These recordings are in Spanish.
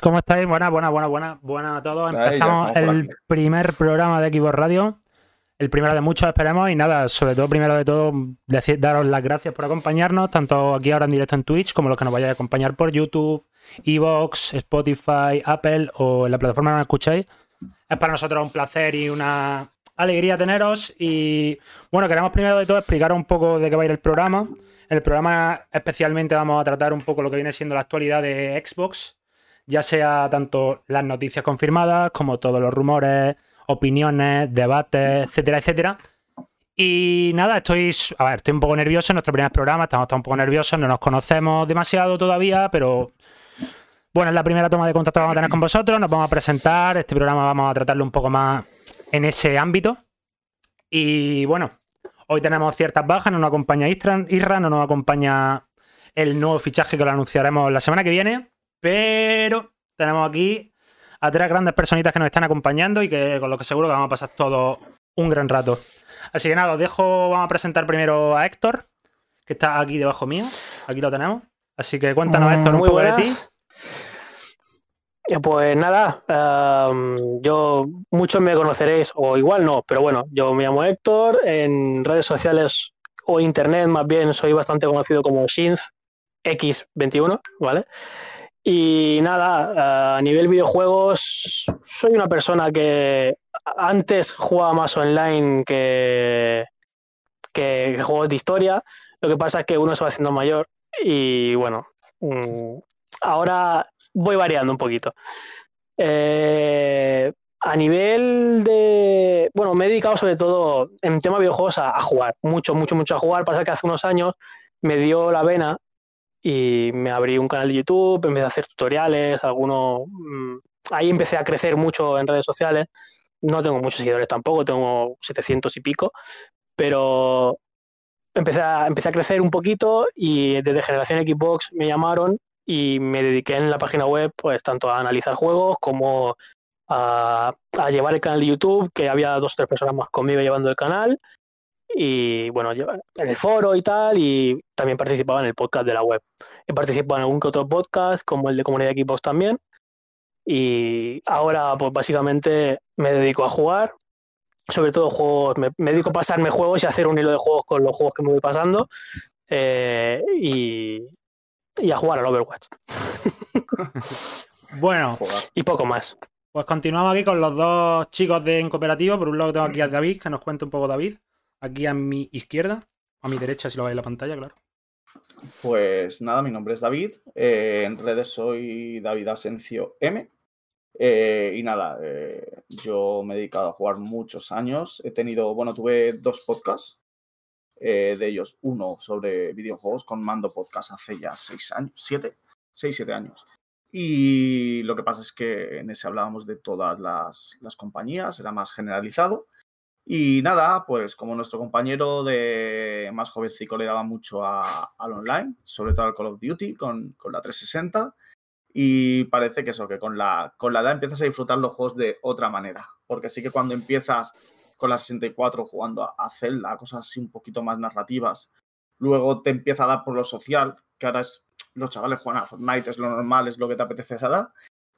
¿Cómo estáis? Buenas, buenas, buenas, buenas, buenas a todos. Empezamos el primer programa de Equipo Radio. El primero de muchos, esperemos. Y nada, sobre todo, primero de todo, decir, daros las gracias por acompañarnos, tanto aquí ahora en directo en Twitch, como los que nos vayáis a acompañar por YouTube, Evox, Spotify, Apple o en la plataforma que nos escuchéis. Es para nosotros un placer y una alegría teneros. Y bueno, queremos primero de todo explicaros un poco de qué va a ir el programa. El programa especialmente vamos a tratar un poco lo que viene siendo la actualidad de Xbox, ya sea tanto las noticias confirmadas como todos los rumores, opiniones, debates, etcétera, etcétera. Y nada, estoy, a ver, estoy un poco nervioso en nuestro primer programa, estamos un poco nerviosos, no nos conocemos demasiado todavía, pero bueno, es la primera toma de contacto que vamos a tener con vosotros, nos vamos a presentar, este programa vamos a tratarlo un poco más en ese ámbito. Y bueno, hoy tenemos ciertas bajas, no nos acompaña Isra, no nos acompaña el nuevo fichaje que lo anunciaremos la semana que viene, pero tenemos aquí a tres grandes personitas que nos están acompañando y que con lo que seguro que vamos a pasar todo un gran rato. Así que nada, os dejo, vamos a presentar primero a Héctor, que está aquí debajo mío, aquí lo tenemos. Así que cuéntanos, mm, Héctor, un poco de ti. Pues nada, yo muchos me conoceréis, o igual no, pero bueno, yo me llamo Héctor, en redes sociales o internet más bien soy bastante conocido como Synth X21, ¿vale? Y nada, a nivel videojuegos, soy una persona que antes jugaba más online que, que, juegos de historia. Lo que pasa es que uno se va haciendo mayor y bueno, mm, ahora voy variando un poquito. Eh, a nivel de. Bueno, me he dedicado sobre todo en tema de videojuegos a, a, jugar. Mucho, mucho, mucho a jugar. Pasa que hace unos años me dio la vena y me abrí un canal de YouTube, empecé a hacer tutoriales, algunos... Mm, ahí empecé a crecer mucho en redes sociales. No tengo muchos seguidores tampoco, tengo 700 y pico, pero empecé a, empecé a crecer un poquito y desde Generación Xbox me llamaron y me dediqué en la página web pues tanto a analizar juegos como a, a llevar el canal de YouTube, que había dos o tres personas más conmigo llevando el canal. Y bueno, en el foro y tal, y también participaba en el podcast de la web. He participado en algún que otro podcast, como el de Comunidad de Equipos también, y ahora pues básicamente me dedico a jugar, sobre todo juegos, me, dedico a pasarme juegos y hacer un hilo de juegos con los juegos que me voy pasando, eh, y, y a jugar al Overwatch. bueno. Y poco más. Pues continuamos aquí con los dos chicos de en cooperativo. Por un lado tengo aquí a David, que nos cuente un poco David aquí a mi izquierda, a mi derecha si lo veis en la pantalla, claro. Pues nada, mi nombre es David, eh, en redes soy David Asencio M. Eh, y nada, eh, yo me he dedicado a jugar muchos años. He tenido, bueno, tuve dos podcasts, de ellos uno sobre videojuegos con Mando Podcast hace ya seis años, siete, seis, siete años. Y lo que pasa es que en ese hablábamos de todas las, las compañías, era más generalizado. Y nada, pues como nuestro compañero de más jovencico le daba mucho al online, sobre todo al Call of Duty con, la 360. Y parece que eso, que con la, con la edad empiezas a disfrutar los juegos de otra manera. Porque sí que cuando empiezas con la 64 jugando a, a Zelda, cosas así un poquito más narrativas, luego te empieza a dar por lo social, que ahora es los chavales juegan a Fortnite, es lo normal, es lo que te apetece a esa edad.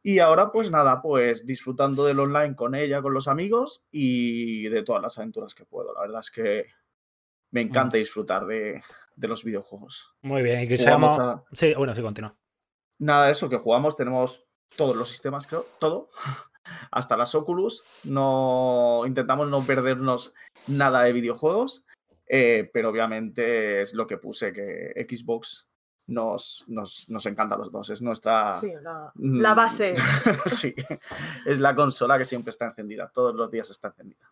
Y ahora, pues nada, pues disfrutando del online con ella, con los amigos y de todas las aventuras que puedo. La verdad es que me mm. encanta disfrutar de, los videojuegos. Muy bien, y que seamos. Sí, bueno, sí, continúa. Nada, eso, que jugamos, tenemos todos los sistemas, creo, todo. Hasta las Oculus. No intentamos no perdernos nada de videojuegos. Eh, pero obviamente es lo que puse que Xbox nos, nos, nos encanta a los dos. Es nuestra. Sí, la, mm, base. sí, es la consola que siempre está encendida. Todos los días está encendida.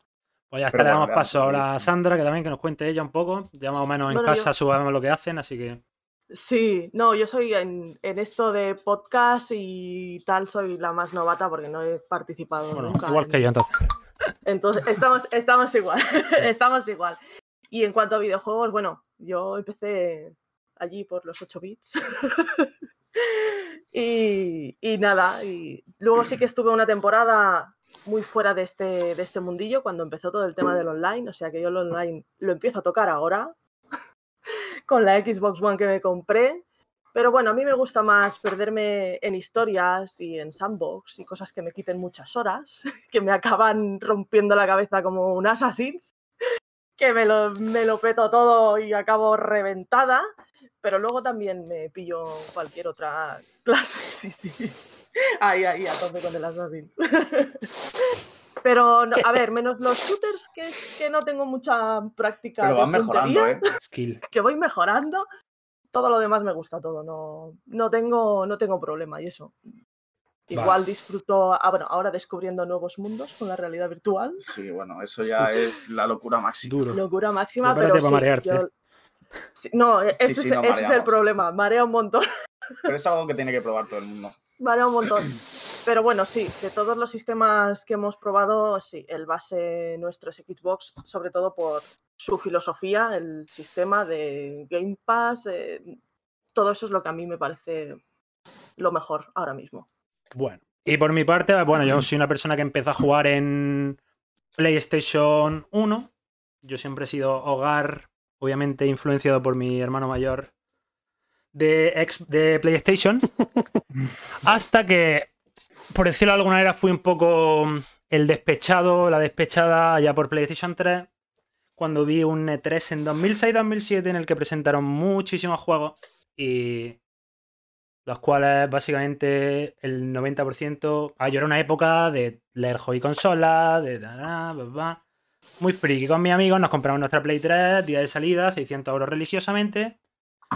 Pues ya está, le damos paso ahora a Sandra, que también que nos cuente ella un poco. Ya más o menos en casa subamos lo que hacen, así que. Sí, no, yo soy en, esto de podcast y tal, soy la más novata porque no he participado nunca. Igual que yo entonces. Entonces, estamos, estamos igual, estamos igual. Y en cuanto a videojuegos, bueno, yo empecé allí por los 8 bits. y, nada, y luego sí que estuve una temporada muy fuera de este, de este mundillo cuando empezó todo el tema del online, o sea que yo el online lo empiezo a tocar ahora con la Xbox One que me compré Pero bueno, a mí me gusta más perderme en historias y en sandbox y cosas que me quiten muchas horas, que me acaban rompiendo la cabeza como un Assassin's, que me lo, peto todo y acabo reventada, pero luego también me pillo cualquier otra clase. Sí, sí. Ahí, ahí, a con el Assassin. Pero, a ver, menos los shooters que, que no tengo mucha práctica. Pero van mejorando, ¿eh? Skill. Que voy mejorando todo lo demás me gusta todo, no, no, tengo, no tengo problema y eso. Igual disfruto, ah, bueno, ahora descubriendo nuevos mundos con la realidad virtual. Sí, bueno, eso ya es la locura máxima. Duro. Locura máxima, pero sí, no, ese, es, ese es el problema, marea un montón. Pero es algo que tiene que probar todo el mundo. Marea un montón. Pero bueno, sí, de todos los sistemas que hemos probado, sí, el base nuestro es Xbox, sobre todo por su filosofía, el sistema de Game Pass, eh, todo eso es lo que a mí me parece lo mejor ahora mismo. Bueno, y por mi parte, bueno, yo soy una persona que empezó a jugar en PlayStation 1. Yo siempre he sido hogar, obviamente influenciado por mi hermano mayor de, de PlayStation. hasta que por decirlo de alguna manera, fui un poco mm, el despechado, la despechada ya por PlayStation 3, cuando vi un E3 en 2006-2007 en el que presentaron muchísimos juegos y los cuales básicamente el 90%... Ah, yo era una época de leer hobby consola, de... Muy friki con mis amigos, nos compramos nuestra Play 3, día de salida, 600 euros religiosamente.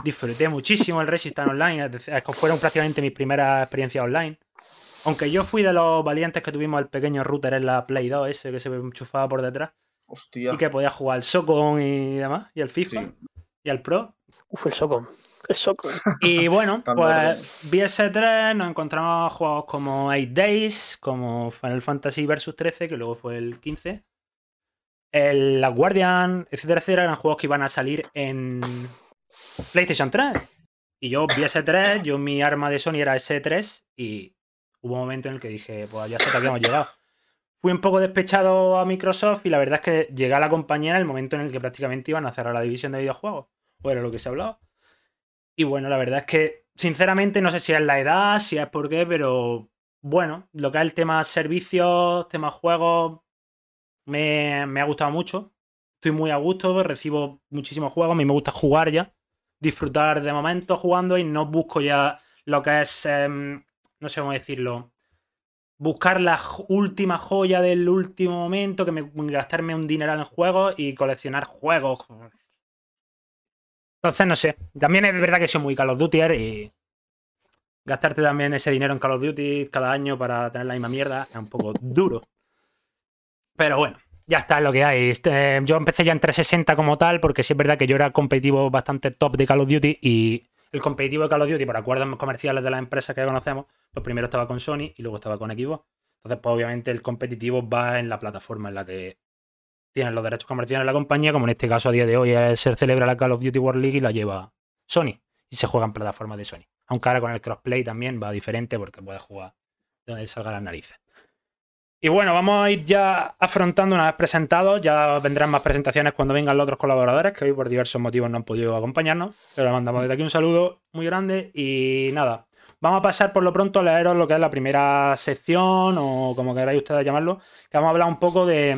Disfruté muchísimo el Resistance Online, fueron prácticamente mis primeras experiencias online. Aunque yo fui de los valientes que tuvimos el pequeño router en la Play 2, ese que se enchufaba por detrás. Hostia. Y que podía jugar al Socon y demás, y al FIFA, y al Pro. Uf, el Socon. El Socon. Y bueno, pues BS3 nos encontramos juegos como 8 Days, como Final Fantasy Versus 13, que luego fue el 15. El La Guardian, etcétera, etcétera, eran juegos que iban a salir en PlayStation 3. Y yo vi S3, yo mi arma de Sony era S3 y hubo un momento en el que dije, pues ya sé que habíamos llegado. Fui un poco despechado a Microsoft y la verdad es que llegué a la compañía en el momento en el que prácticamente iban a cerrar la división de videojuegos. O era lo que se hablaba. Y bueno, la verdad es que, sinceramente, no sé si es la edad, si es por qué, pero bueno, lo que es el tema servicios, tema juegos, me, me ha gustado mucho. Estoy muy a gusto, recibo muchísimos juegos, a mí me gusta jugar ya, disfrutar de momentos jugando y no busco ya lo que es em, no sé cómo decirlo, buscar la última joya del último momento, que me gastarme un dineral en juegos y coleccionar juegos. Entonces, no sé. También es verdad que soy muy Call of Duty y gastarte también ese dinero en Call of Duty cada año para tener la misma mierda es un poco duro. Pero bueno, ya está lo que hay. Este, yo empecé ya en 360 como tal, porque sí es verdad que yo era competitivo bastante top de Call of Duty y el competitivo de Call of Duty por acuerdos comerciales de las empresas que conocemos, pues primero estaba con Sony y luego estaba con Xbox. Entonces, pues obviamente el competitivo va en la plataforma en la que tienen los derechos comerciales de la compañía, como en este caso a día de hoy se celebra la Call of Duty World League y la lleva Sony y se juega en plataformas de Sony. Aunque ahora con el crossplay también va diferente porque puedes jugar donde salga las narices. Y bueno, vamos a ir ya afrontando una vez presentados. Ya vendrán más presentaciones cuando vengan los otros colaboradores, que hoy por diversos motivos no han podido acompañarnos. Pero le mandamos desde aquí un saludo muy grande. Y nada, vamos a pasar por lo pronto a leeros lo que es la primera sección, o como queráis ustedes llamarlo, que vamos a hablar un poco de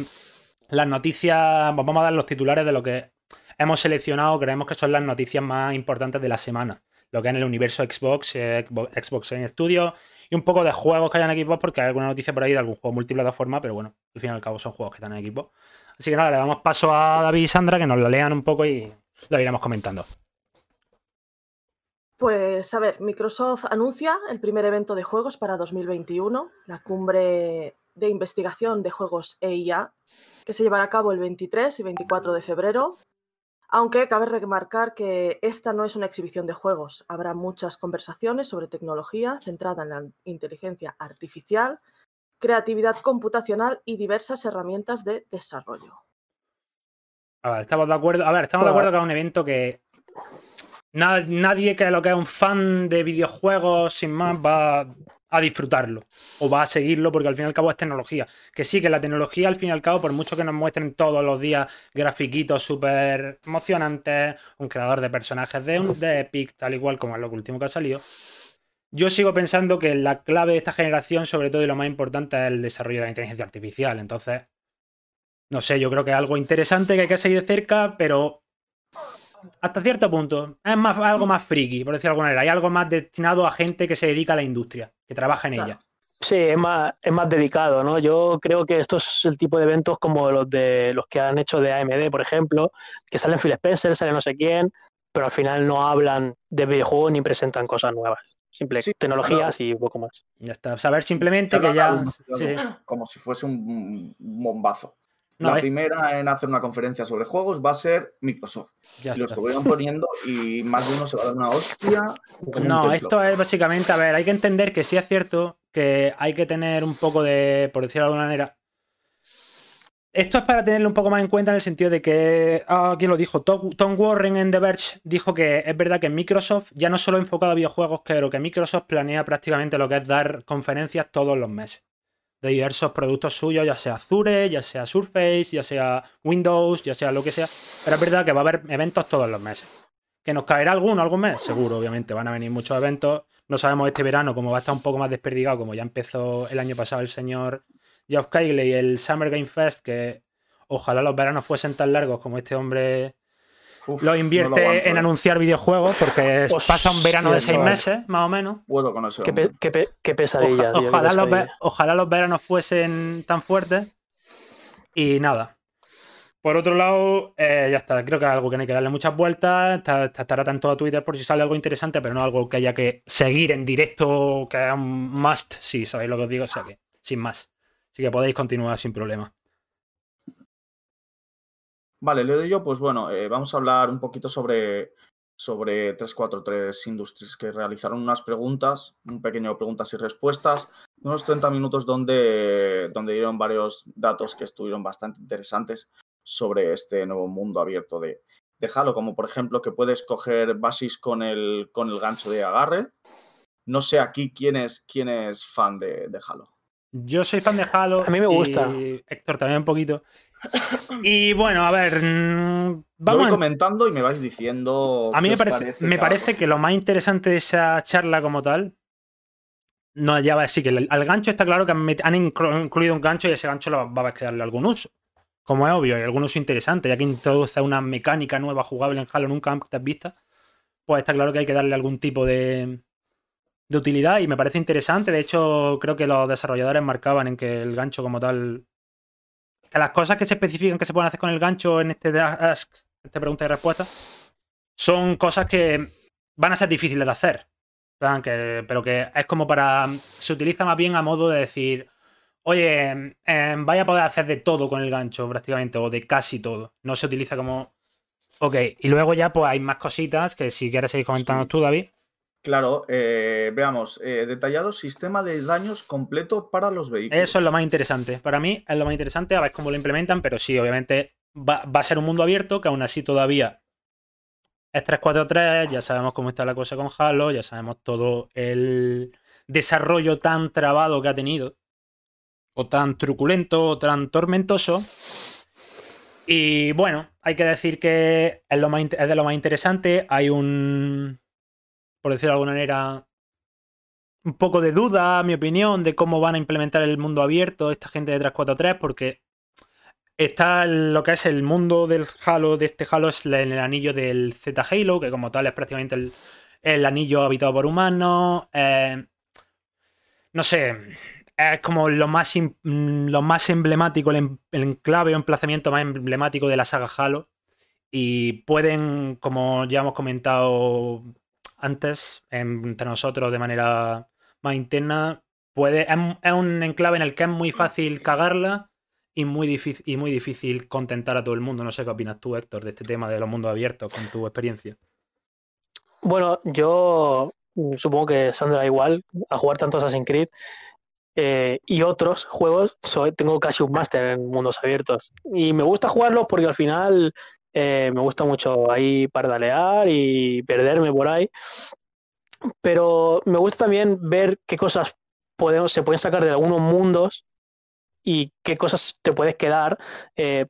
las noticias, vamos a dar los titulares de lo que hemos seleccionado, creemos que son las noticias más importantes de la semana. Lo que es en el universo Xbox, eh, Xbox en Studio y un poco de juegos que hayan en porque hay alguna noticia por ahí de algún juego multiplataforma, pero bueno, al fin y al cabo son juegos que están en equipo. Así que nada, le damos paso a David y Sandra que nos lo lean un poco y lo iremos comentando. Pues a ver, Microsoft anuncia el primer evento de juegos para 2021, la cumbre de investigación de juegos EIA, que se llevará a cabo el 23 y 24 de febrero aunque cabe remarcar que esta no es una exhibición de juegos. Habrá muchas conversaciones sobre tecnología centrada en la inteligencia artificial, creatividad computacional y diversas herramientas de desarrollo. A ver, estamos de acuerdo. A ver, estamos de acuerdo que es un evento que nadie que lo que es un fan de videojuegos sin más va a disfrutarlo o va a seguirlo porque al fin y al cabo es tecnología. Que sí, que la tecnología al fin y al cabo, por mucho que nos muestren todos los días grafiquitos súper emocionantes, un creador de personajes de, de Epic, tal igual como es lo último que ha salido, yo sigo pensando que la clave de esta generación, sobre todo y lo más importante, es el desarrollo de la inteligencia artificial. Entonces, no sé, yo creo que es algo interesante que hay que seguir de cerca, pero hasta cierto punto. Es más, algo más friki, por decirlo de alguna manera. Hay algo más destinado a gente que se dedica a la industria, que trabaja en ella. Sí, es más, es más dedicado, ¿no? Yo creo que esto es el tipo de eventos como los de los que han hecho de AMD, por ejemplo, que salen Phil Spencer, sale no sé quién, pero al final no hablan de videojuegos ni presentan cosas nuevas. Simple tecnologías y poco más. Ya está. Saber simplemente que ya. Como si fuese un bombazo la primera en hacer una conferencia sobre juegos va a ser Microsoft. Ya los vayan poniendo y más de uno se va a dar una hostia. No, esto es básicamente, a ver, hay que entender que sí es cierto que hay que tener un poco de, por decirlo de alguna manera, esto es para tenerlo un poco más en cuenta en el sentido de que, ah, ¿quién lo dijo? Tom, Warren en The Verge dijo que es verdad que Microsoft ya no solo enfocado a videojuegos, pero que Microsoft planea prácticamente lo que es dar conferencias todos los meses de diversos productos suyos, ya sea Azure, ya sea Surface, ya sea Windows, ya sea lo que sea. Pero es verdad que va a haber eventos todos los meses. ¿Que nos caerá alguno algún mes? Seguro, obviamente. Van a venir muchos eventos. No sabemos este verano cómo va a estar un poco más desperdigado, como ya empezó el año pasado el señor Keighley y el Summer Game Fest, que ojalá los veranos fuesen tan largos como este hombre lo invierte en ¿eh? anunciar videojuegos porque pues pasa un verano de seis meses, más o menos. Puedo con eso. Qué, pesadilla, ojalá, Los, veranos fuesen tan fuertes. Y nada. Por otro lado, eh, ya está. Creo que es algo que no hay que darle muchas vueltas. Estará tanto a Twitter por si sale algo interesante, pero no algo que haya que seguir en directo, que es un must. Si sabéis lo que os digo, o sea que sin más. Así que podéis continuar sin problema. Vale, le doy yo, pues bueno, eh, vamos a hablar un poquito sobre, sobre 343 Industries, que realizaron unas preguntas, un pequeño preguntas y respuestas, unos 30 minutos donde, donde dieron varios datos que estuvieron bastante interesantes sobre este nuevo mundo abierto de, de Halo, como por ejemplo que puedes coger basis con el, con el gancho de agarre. No sé aquí quién es, quién es fan de, de Halo. Yo soy fan de Halo. A mí me gusta. Héctor también un poquito. Y bueno, a ver. Mm, vamos voy comentando y me vais diciendo. A mí me parece, me parece que lo más interesante de esa charla como tal. No, ya va a decir que al gancho está claro que han, incluido un gancho y ese gancho va a haber que darle algún uso. Como es obvio, y algún uso interesante, ya que introduce una mecánica nueva jugable en Halo nunca antes vista, pues está claro que hay que darle algún tipo de, de utilidad y me parece interesante. De hecho, creo que los desarrolladores marcaban en que el gancho como tal que las cosas que se especifican que se pueden hacer con el gancho en este Ask, esta pregunta y respuesta, son cosas que van a ser difíciles de hacer. pero que es como para. Se utiliza más bien a modo de decir. Oye, em, vaya a poder hacer de todo con el gancho prácticamente, o de casi todo. No se utiliza como. Ok, y luego ya pues hay más cositas que si quieres seguir comentando tú, David. Claro, eh, veamos, eh, detallado sistema de daños completo para los vehículos. Eso es lo más interesante. Para mí es lo más interesante, a ver cómo lo implementan, pero sí, obviamente va, a ser un mundo abierto que aún así todavía es 343, ya sabemos cómo está la cosa con Halo, ya sabemos todo el desarrollo tan trabado que ha tenido, o tan truculento, o tan tormentoso. Y bueno, hay que decir que es, de lo más interesante. Hay un por decirlo de alguna manera, un poco de duda, mi opinión, de cómo van a implementar el mundo abierto esta gente de 343, porque está lo que es el mundo del Halo, de este Halo es el, anillo del Z Halo, que como tal es prácticamente el, anillo habitado por humanos. Eh, no sé, es como lo más, lo más emblemático, el, el enclave o emplazamiento más emblemático de la saga Halo. Y pueden, como ya hemos comentado antes entre nosotros de manera más interna, puede, es, un enclave en el que es muy fácil cagarla y muy, difícil, y muy difícil contentar a todo el mundo. No sé qué opinas tú, Héctor, de este tema de los mundos abiertos con tu experiencia. Bueno, yo supongo que Sandra igual a jugar tanto Assassin's Creed eh, y otros juegos. tengo casi un máster en mundos abiertos y me gusta jugarlos porque al final me gusta mucho ahí pardalear y perderme por ahí. Pero me gusta también ver qué cosas podemos, se pueden sacar de algunos mundos y qué cosas te puedes quedar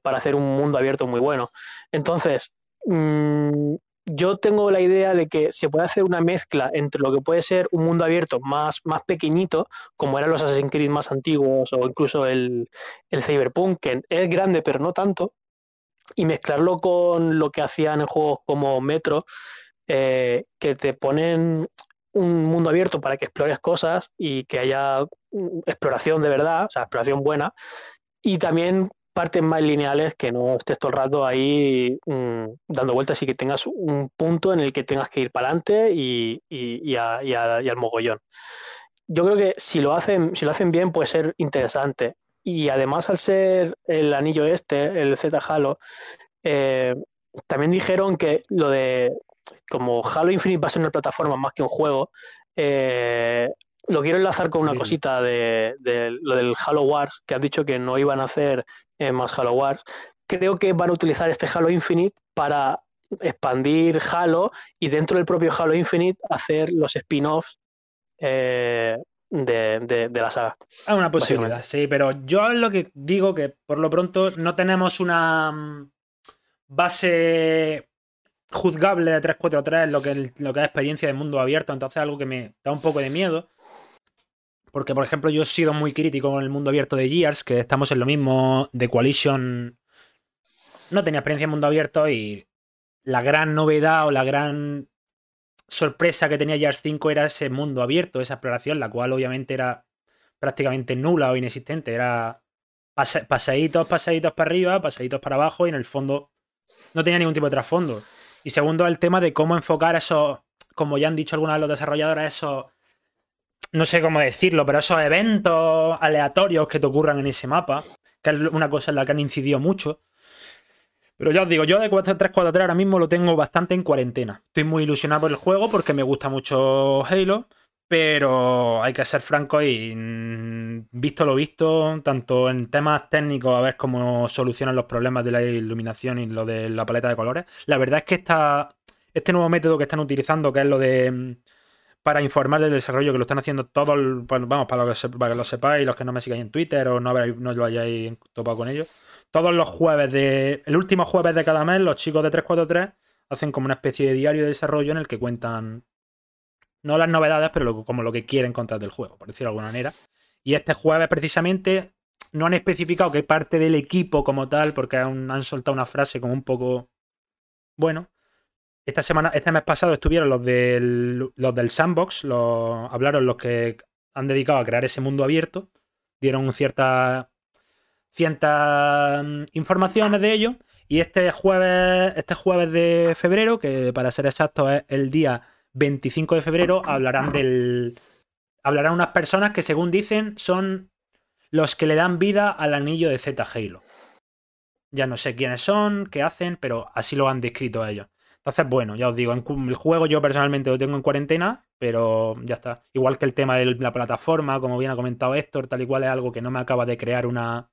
para hacer un mundo abierto muy bueno. Entonces, mm, yo tengo la idea de que se puede hacer una mezcla entre lo que puede ser un mundo abierto más, más pequeñito, como eran los Assassin's Creed más antiguos o incluso el, el Cyberpunk, que es grande pero no tanto, y mezclarlo con lo que hacían en juegos como Metro, eh, que te ponen un mundo abierto para que explores cosas y que haya mm, exploración de verdad, o sea, exploración buena, y también partes más lineales que no estés todo el rato ahí mm, dando vueltas y que tengas un punto en el que tengas que ir para adelante y, y, al mogollón. Yo creo que si lo hacen, si lo hacen bien puede ser interesante. Y además al ser el anillo este, el Z Halo, eh, también dijeron que lo de como Halo Infinite va a ser una plataforma más que un juego, eh, lo quiero enlazar con una cosita de, lo del Halo Wars, que han dicho que no iban a hacer eh, más Halo Wars. Creo que van a utilizar este Halo Infinite para expandir Halo y dentro del propio Halo Infinite hacer los spin-offs eh, de, la saga. Es una posibilidad, sí, pero yo lo que digo que por lo pronto no tenemos una mm, base juzgable de 343 lo que, lo que es experiencia de mundo abierto, entonces algo que me da un poco de miedo. Porque, por ejemplo, yo he sido muy crítico con el mundo abierto de Gears, que estamos en lo mismo de Coalition. No tenía experiencia en mundo abierto y la gran novedad o la gran sorpresa que tenía Gears 5 era ese mundo abierto, esa exploración, la cual obviamente era prácticamente nula o inexistente. Era paseitos, paseitos para arriba, paseitos para abajo y en el fondo no tenía ningún tipo de trasfondo. Y segundo, el tema de cómo enfocar esos, como ya han dicho algunos de los desarrolladores, esos, no sé cómo decirlo, pero esos eventos aleatorios que te ocurran en ese mapa, que es una cosa en la que han incidido mucho. Pero ya os digo, yo de 343 ahora mismo lo tengo bastante en cuarentena. Estoy muy ilusionado por el juego porque me gusta mucho Halo, pero hay que ser franco y mm, visto lo visto, tanto en temas técnicos, a ver cómo solucionan los problemas de la iluminación y lo de la paleta de colores. La verdad es que esta, este nuevo método que están utilizando, que es lo de mm, para informar del desarrollo, que lo están haciendo todos, vamos, para, lo que, para que lo sepáis, los que no me sigáis en Twitter o no, no lo hayáis topado con ellos. Todos los jueves de. El último jueves de cada mes, los chicos de 343 hacen como una especie de diario de desarrollo en el que cuentan no las novedades, pero como lo que quieren contar del juego, por decirlo de alguna manera. Y este jueves precisamente no han especificado que parte del equipo como tal, porque han, soltado una frase como un poco... Bueno, esta semana, este mes pasado estuvieron los del, los del sandbox, hablaron los que han dedicado a crear ese mundo abierto, dieron ciertas ciertas mm, informaciones de ello. Y este jueves, este jueves de febrero, que para ser exacto es el día 25 de febrero hablarán del. Hablarán unas personas que, según dicen, son los que le dan vida al anillo de Z Halo. Ya no sé quiénes son, qué hacen, pero así lo han descrito ellos. Entonces, bueno, ya os digo, el juego yo personalmente lo tengo en cuarentena, pero ya está. Igual que el tema de la plataforma, como bien ha comentado Héctor, tal y cual es algo que no me acaba de crear una,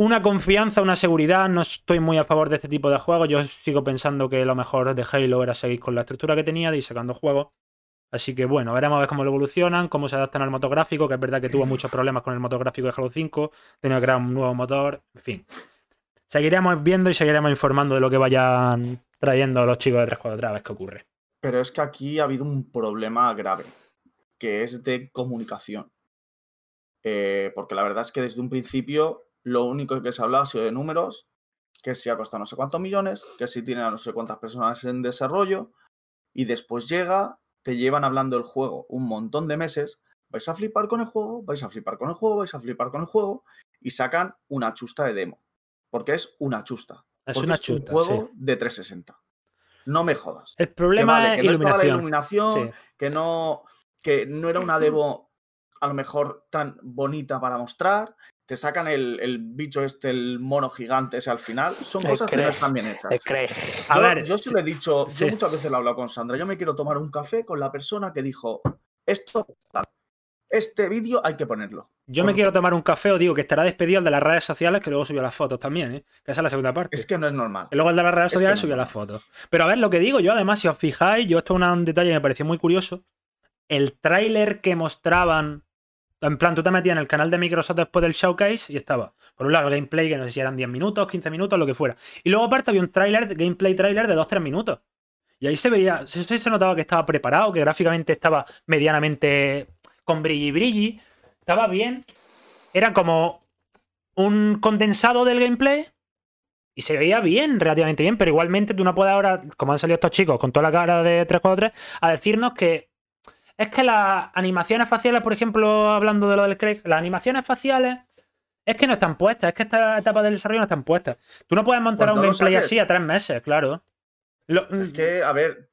una confianza, una seguridad. No estoy muy a favor de este tipo de juegos. Yo sigo pensando que lo mejor de Halo era seguir con la estructura que tenía de ir sacando juegos. Así que bueno, veremos a ver cómo lo evolucionan, cómo se adaptan al motográfico, que es verdad que tuvo muchos problemas con el motográfico de Halo 5, tenía que crear un nuevo motor, en fin. Seguiremos viendo y seguiremos informando de lo que vayan trayendo los chicos de 343 a ver qué ocurre. Pero es que aquí ha habido un problema grave, que es de comunicación. Eh, porque la verdad es que desde un principio lo único que se ha hablado ha sido de números, que si ha costado no sé cuántos millones, que si tiene a no sé cuántas personas en desarrollo, y después llega, te llevan hablando del juego un montón de meses, vais a flipar con el juego, vais a flipar con el juego, vais a flipar con el juego, y sacan una chusta de demo. Porque es una chusta. Es una chusta. un juego de 360. No me jodas. El problema es que no la iluminación, que no que no era una demo a lo mejor tan bonita para mostrar, te sacan el, bicho este, el mono gigante ese al final, son cosas que no están bien hechas. A ver, yo sí le he dicho, yo muchas veces lo he hablado con Sandra, yo me quiero tomar un café con la persona que dijo, esto, este vídeo hay que ponerlo. Yo me quiero tomar un café o digo que estará despedido el de las redes sociales, que luego subió las fotos también, ¿eh? que esa es la segunda parte. Es que no es normal. Y luego el de las redes sociales subió las fotos. Pero a ver, lo que digo yo, además, si os fijáis, yo esto es un detalle que me pareció muy curioso. El tráiler que mostraban, en plan, tú te metías en el canal de Microsoft después del showcase y estaba, por un lado, el gameplay, que no sé si eran 10 minutos, 15 minutos, lo que fuera. Y luego aparte había un tráiler, gameplay tráiler de 2-3 minutos. Y ahí se veía, se, se notaba que estaba preparado, que gráficamente estaba medianamente con brilli brilli. Estaba bien. Era como un condensado del gameplay. Y se veía bien, relativamente bien, pero igualmente tú no puedes ahora, como han salido estos chicos con toda la cara de 343, a decirnos que es que las animaciones faciales, por ejemplo, hablando de lo del Craig, las animaciones faciales es que no están puestas, es que esta etapa del desarrollo no están puestas. Tú no puedes montar pues un gameplay así a tres meses, claro. Es mm, que, a ver,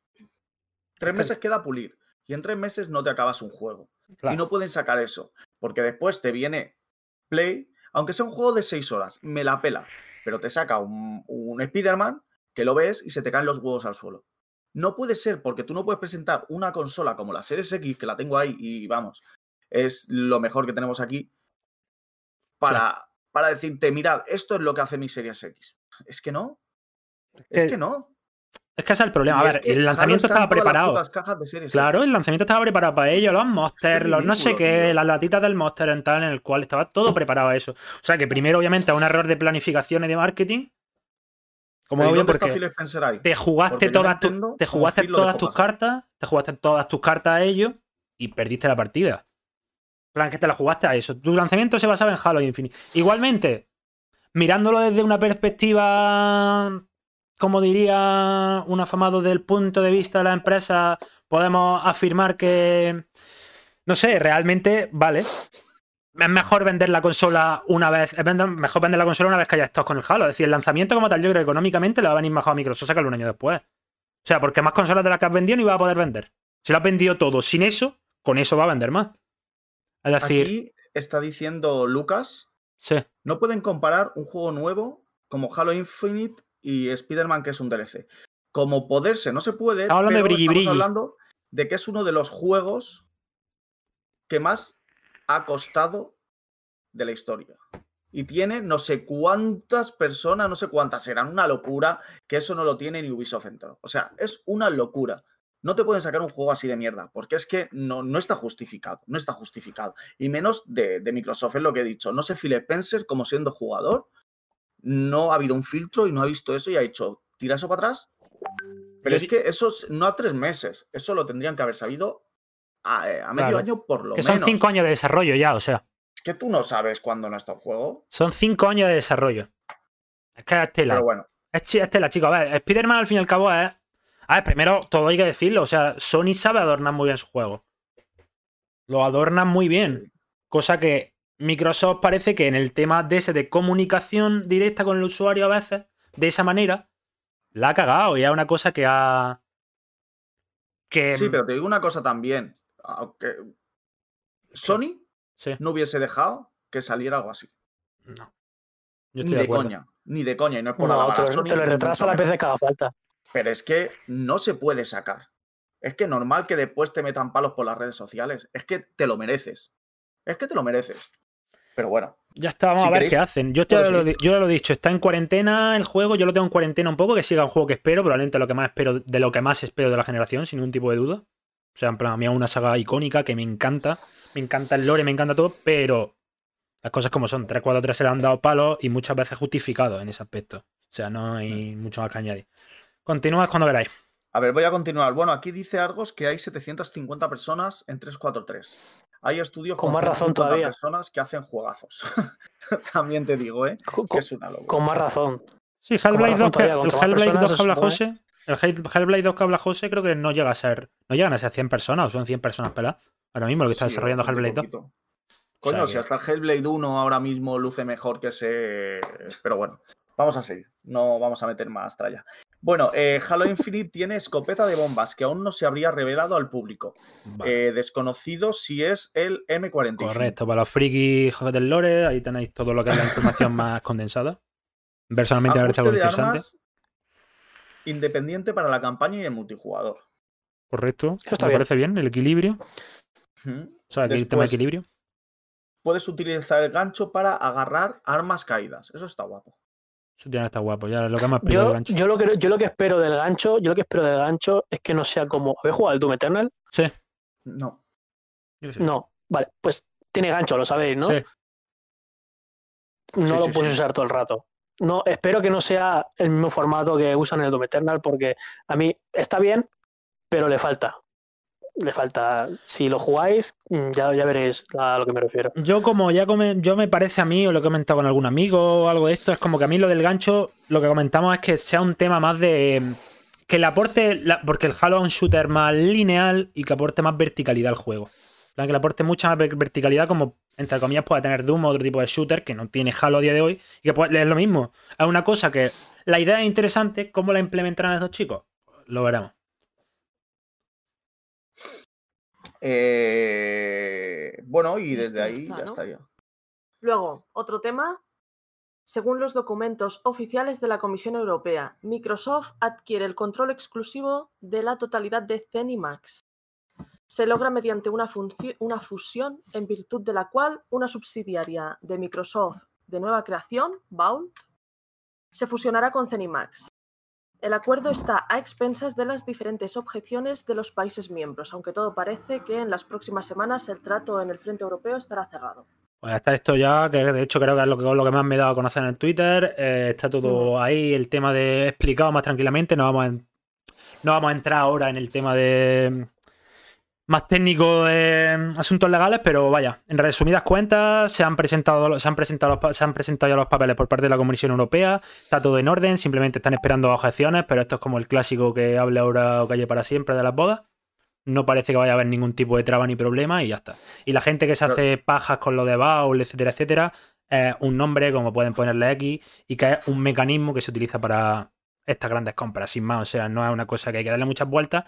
tres meses queda pulir y en tres meses no te acabas un juego. Y no pueden sacar eso, porque después te viene Play, aunque sea un juego de seis horas, me la pela, pero te saca un, un Spider-Man que lo ves y se te caen los huevos al suelo. No puede ser porque tú no puedes presentar una consola como la Series X, que la tengo ahí y vamos, es lo mejor que tenemos aquí, para, para decirte, mirad, esto es lo que hace mi Series X. Es que no. Es que no. Es que ese es el problema. A ver, el lanzamiento estaba preparado. claro, el lanzamiento estaba preparado para ello, los monsters, los no sé qué, las latitas del monster en tal, en el cual estaba todo preparado a eso. O sea que primero, obviamente, a un error de planificación y de marketing. Como obvio, porque te jugaste todas, te jugaste todas tus cartas, te jugaste todas tus cartas a ello y perdiste la partida. plan, que te la jugaste a eso. Tu lanzamiento se basaba en Halo Infinite. Igualmente, mirándolo desde una perspectiva como diría un afamado del punto de vista de la empresa, podemos afirmar que, no sé, realmente, vale. Es mejor vender la consola una vez, es mejor vender la consola una vez que haya estado con el Halo. Es decir, el lanzamiento como tal, yo creo que económicamente le va a venir mejor a Microsoft sacarlo un año después. O sea, porque más consolas de las que has vendido no iba a poder vender. Si lo has vendido todo sin eso, con eso va a vender más. Es decir. Aquí está diciendo Lucas. Sí. No pueden comparar un juego nuevo como Halo Infinite y Spider-Man, que es un DLC. Como poderse no se puede, hablando pero de estamos hablando de que es uno de los juegos que más ha costado de la historia. Y tiene no sé cuántas personas, no sé cuántas, serán una locura que eso no lo tiene ni Ubisoft entero. O sea, es una locura. No te pueden sacar un juego así de mierda, porque es que no, no está justificado, no está justificado. Y menos de, de Microsoft, es lo que he dicho. No sé Phil Spencer como siendo jugador, no ha habido un filtro y no ha visto eso y ha dicho, tira eso para atrás. Pero es que eso no a tres meses, eso lo tendrían que haber sabido a, eh, medio año por lo que menos. Son cinco años de desarrollo ya, o sea. Es que tú no sabes cuándo no está el juego. Son cinco años de desarrollo. Es que es tela. Pero bueno. Es, es tela, chicos. A ver, Spider-Man al fin y al cabo es. A ver, primero, todo hay que decirlo. O sea, Sony sabe adornar muy bien su juego. Lo adornan muy bien. Cosa que Microsoft parece que en el tema de ese de comunicación directa con el usuario a veces, de esa manera, la ha cagado y es una cosa que ha. Que... Sí, pero te digo una cosa también. Aunque Sony no hubiese dejado que saliera algo así. No. ni de, coña. Ni de coña. Y no es por no, te, te lo retrasa la vez que haga falta. Pero es que no se puede sacar. Es que normal que después te metan palos por las redes sociales. Es que te lo mereces. Es que te lo mereces. Pero bueno. Ya está, vamos a ver qué hacen. Yo, ya lo, he dicho, está en cuarentena el juego, yo lo tengo en cuarentena un poco, que siga un juego que espero, probablemente lo que más espero, de lo que más espero de la generación, sin ningún tipo de duda. O sea, en plan, a mí es una saga icónica que me encanta. Me encanta el lore, me encanta todo, pero las cosas como son. 343 se le han dado palos y muchas veces justificados en ese aspecto. O sea, no hay mucho más que añadir. Continúas cuando queráis. A ver, voy a continuar. Bueno, aquí dice Argos que hay 750 personas en 343. Hay estudios con, más razón todavía. personas que hacen juegazos. También te digo, ¿eh? que es una locura. Con más razón. Sí, Hellblade 2, que, el Hellblade 2 que habla José, el Hellblade 2 que habla José creo que no llega a ser, no llegan a ser 100 personas o son 100 personas peladas. Ahora mismo lo que está desarrollando Hellblade 2. Coño, si hasta el Hellblade 1 ahora mismo luce mejor que ese. Pero bueno, vamos a seguir. No vamos a meter más tralla. Bueno, eh, Halo Infinite tiene escopeta de bombas que aún no se habría revelado al público. Eh, desconocido si es el M45. Correcto, para los frikis del lore, ahí tenéis todo lo que es la información más condensada. Personalmente me parece algo interesante. independiente para la campaña y el multijugador. Correcto. Esto me parece bien, el equilibrio. O sea, el tema de equilibrio. puedes utilizar el gancho para agarrar armas caídas. Eso está guapo. Eso tiene que estar guapo. Ya lo que más yo, gancho. Yo lo, que, yo lo que espero del gancho, yo lo que espero del gancho es que no sea como. ¿Habéis jugado al Doom Eternal? Sí. No. No. Vale, pues tiene gancho, lo sabéis, ¿no? Sí. No lo puedes usar todo el rato. No, espero que no sea el mismo formato que usan en el Doom Eternal, porque a mí está bien, pero le falta le falta. Si lo jugáis, mm, ya, ya veréis a lo que me refiero. Yo, como ya yo me parece a mí, o lo que he comentado con algún amigo o algo de esto, es como que a mí lo del gancho, lo que comentamos es que sea un tema más de. Que le aporte. porque el Halo es un shooter más lineal y que aporte más verticalidad al juego. Que le aporte mucha más verticalidad, como entre comillas puede tener Doom o otro tipo de shooter que no tiene Halo a día de hoy. Y que es lo mismo. Es una cosa que la idea es interesante. ¿Cómo la implementarán estos chicos? Lo veremos. Eh, bueno, y desde ahí ya estaría. Luego, otro tema. Según los documentos oficiales de la Comisión Europea, Microsoft adquiere el control exclusivo de la totalidad de Zenimax. Se logra mediante una, una fusión en virtud de la cual una subsidiaria de Microsoft de nueva creación, Vault, se fusionará con Zenimax. El acuerdo está a expensas de las diferentes objeciones de los países miembros, aunque todo parece que en las próximas semanas el trato en el frente europeo estará cerrado. Pues está esto ya, que de hecho creo que es lo que, lo que más me he dado a conocer en el Twitter. Eh, está todo ahí, el tema de explicado más tranquilamente. No vamos, no vamos a entrar ahora en el tema de, más técnico de asuntos legales, pero vaya, en resumidas cuentas, se han presentado, se han presentado, se han presentado ya los papeles por parte de la Comisión Europea, está todo en orden, simplemente están esperando objeciones, pero esto es como el clásico que hable ahora o calle para siempre de las bodas. No parece que vaya a haber ningún tipo de traba ni problema y ya está. Y la gente que se hace pajas con lo de Baul, etcétera, etcétera, es un nombre, como pueden ponerle X, y que es un mecanismo que se utiliza para estas grandes compras, sin más. O sea, no es una cosa que hay que darle muchas vueltas,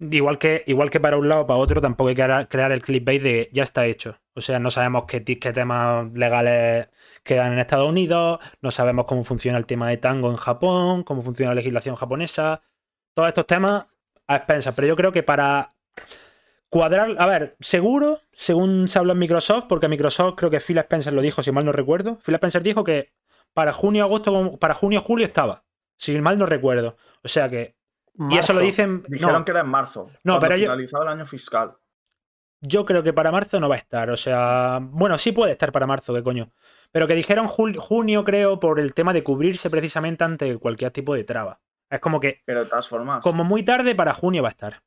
Igual que, igual que para un lado o para otro, tampoco hay que crear el clickbait de ya está hecho. O sea, no sabemos qué, qué temas legales quedan en Estados Unidos, no sabemos cómo funciona el tema de tango en Japón, cómo funciona la legislación japonesa. Todos estos temas a expensas. Pero yo creo que para cuadrar, a ver, seguro, según se habló en Microsoft, porque Microsoft creo que Phil Spencer lo dijo, si mal no recuerdo. Phil Spencer dijo que para junio, agosto, para junio, julio estaba. Si mal no recuerdo. O sea que y eso lo dicen. Dijeron que era en marzo. No, pero finalizado el año fiscal. Yo creo que para marzo no va a estar. O sea, bueno, sí puede estar para marzo, qué coño. Pero que dijeron junio, creo, por el tema de cubrirse precisamente ante cualquier tipo de traba. Es como que. Pero de todas formas. Como muy tarde para junio va a estar.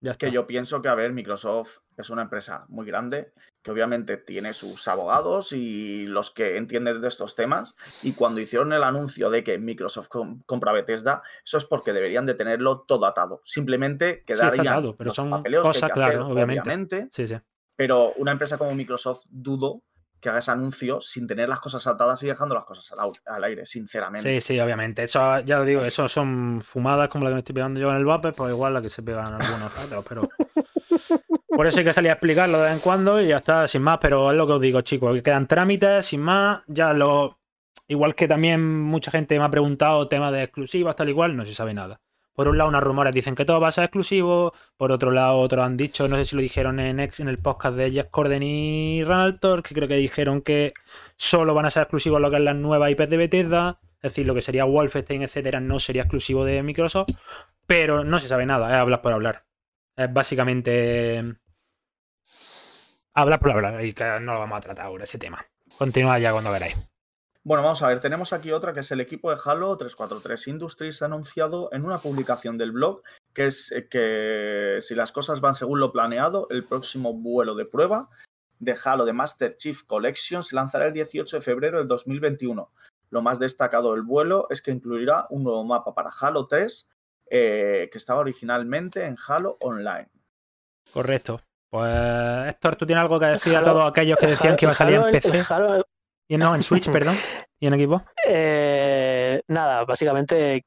Ya que yo pienso que, a ver, Microsoft es una empresa muy grande, que obviamente tiene sus abogados y los que entienden de estos temas. Y cuando hicieron el anuncio de que Microsoft compra Bethesda, eso es porque deberían de tenerlo todo atado. Simplemente quedarían sí, pero son cosas, claro, obviamente. Sí, sí. Pero una empresa como Microsoft dudo que haga ese anuncio sin tener las cosas atadas y dejando las cosas al, aire, sinceramente. Sí, sí, obviamente. Eso, ya lo digo, eso son fumadas como la que me estoy pegando yo en el vape, pues igual la que se pegan algunos otros, pero. Por eso hay que salir a explicarlo de vez en cuando y ya está, sin más, pero es lo que os digo, chicos, que quedan trámites, sin más, ya lo. Igual que también mucha gente me ha preguntado temas de exclusivas, tal y cual, no se sabe nada. Por un lado, unas rumores dicen que todo va a ser exclusivo. Por otro lado, otros han dicho, no sé si lo dijeron en, el podcast de Jeff Corden y Ronald que creo que dijeron que solo van a ser exclusivos lo que es las nuevas IPs de Bethesda. Es decir, lo que sería Wolfenstein, etcétera, no sería exclusivo de Microsoft. Pero no se sabe nada, es hablar por hablar. Es básicamente. Hablar por hablar. Y que no lo vamos a tratar ahora, ese tema. Continúa ya cuando veráis. Bueno, vamos a ver, tenemos aquí otra que es el equipo de Halo 343 Industries ha anunciado en una publicación del blog que es eh, que si las cosas van según lo planeado, el próximo vuelo de prueba de Halo de Master Chief Collection se lanzará el 18 de febrero del 2021. Lo más destacado del vuelo es que incluirá un nuevo mapa para Halo 3 eh, que estaba originalmente en Halo Online. Correcto. Pues Héctor, ¿tú tienes algo que decir a todos aquellos que decían que iba a salir en PC? Y no, en Switch, perdón. ¿Y en equipo? Eh, nada, básicamente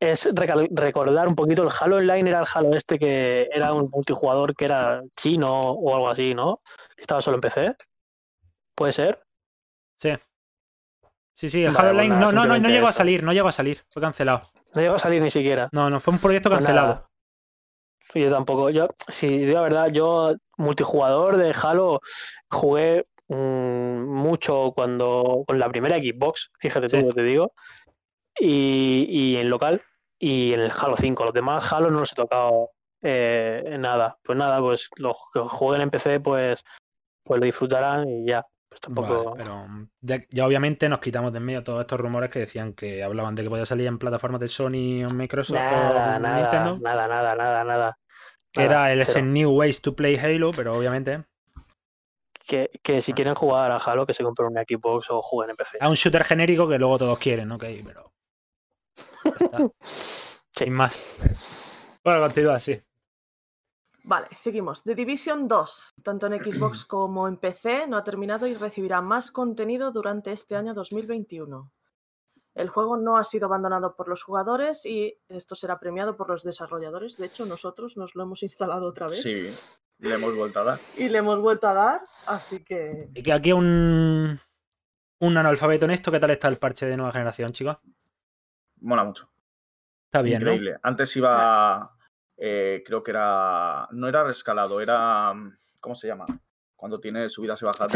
es recordar un poquito el Halo Online, era el Halo este que era un multijugador que era chino o algo así, ¿no? Estaba solo en PC. ¿Puede ser? Sí. Sí, sí, el Halo Online no, no, no, no llegó a salir, no llegó a salir, fue cancelado. No llegó a salir ni siquiera. No, no, fue un proyecto pues cancelado. yo tampoco. Yo, si digo la verdad, yo multijugador de Halo jugué mucho cuando con la primera Xbox, fíjate tú lo que te digo, y, en local y en el Halo 5. Los demás Halo no los he tocado eh, nada. Pues nada, pues los que jueguen en PC, pues, pues lo disfrutarán y ya. Pues tampoco. pero ya, obviamente nos quitamos de en medio todos estos rumores que decían que hablaban de que podía salir en plataformas de Sony o Microsoft nada, o nada, Nintendo. Nada, nada, nada, nada. era el New Ways to Play Halo, pero obviamente. Que, que, si quieren jugar a Halo, que se compren una Xbox o jueguen en PC. A un shooter genérico que luego todos quieren, ok, pero. Sin más. Bueno, continúa así. Vale, seguimos. The Division 2, tanto en Xbox como en PC, no ha terminado y recibirá más contenido durante este año 2021. El juego no ha sido abandonado por los jugadores y esto será premiado por los desarrolladores. De hecho, nosotros nos lo hemos instalado otra vez. Sí, le hemos vuelto a dar. Y le hemos vuelto a dar, así que... Y que aquí un, un analfabeto en esto, ¿qué tal está el parche de nueva generación, chicos? Mola mucho. Está bien, Increíble. Antes iba eh, creo que era, no era rescalado, era, ¿cómo se llama? Cuando tiene subidas y bajadas.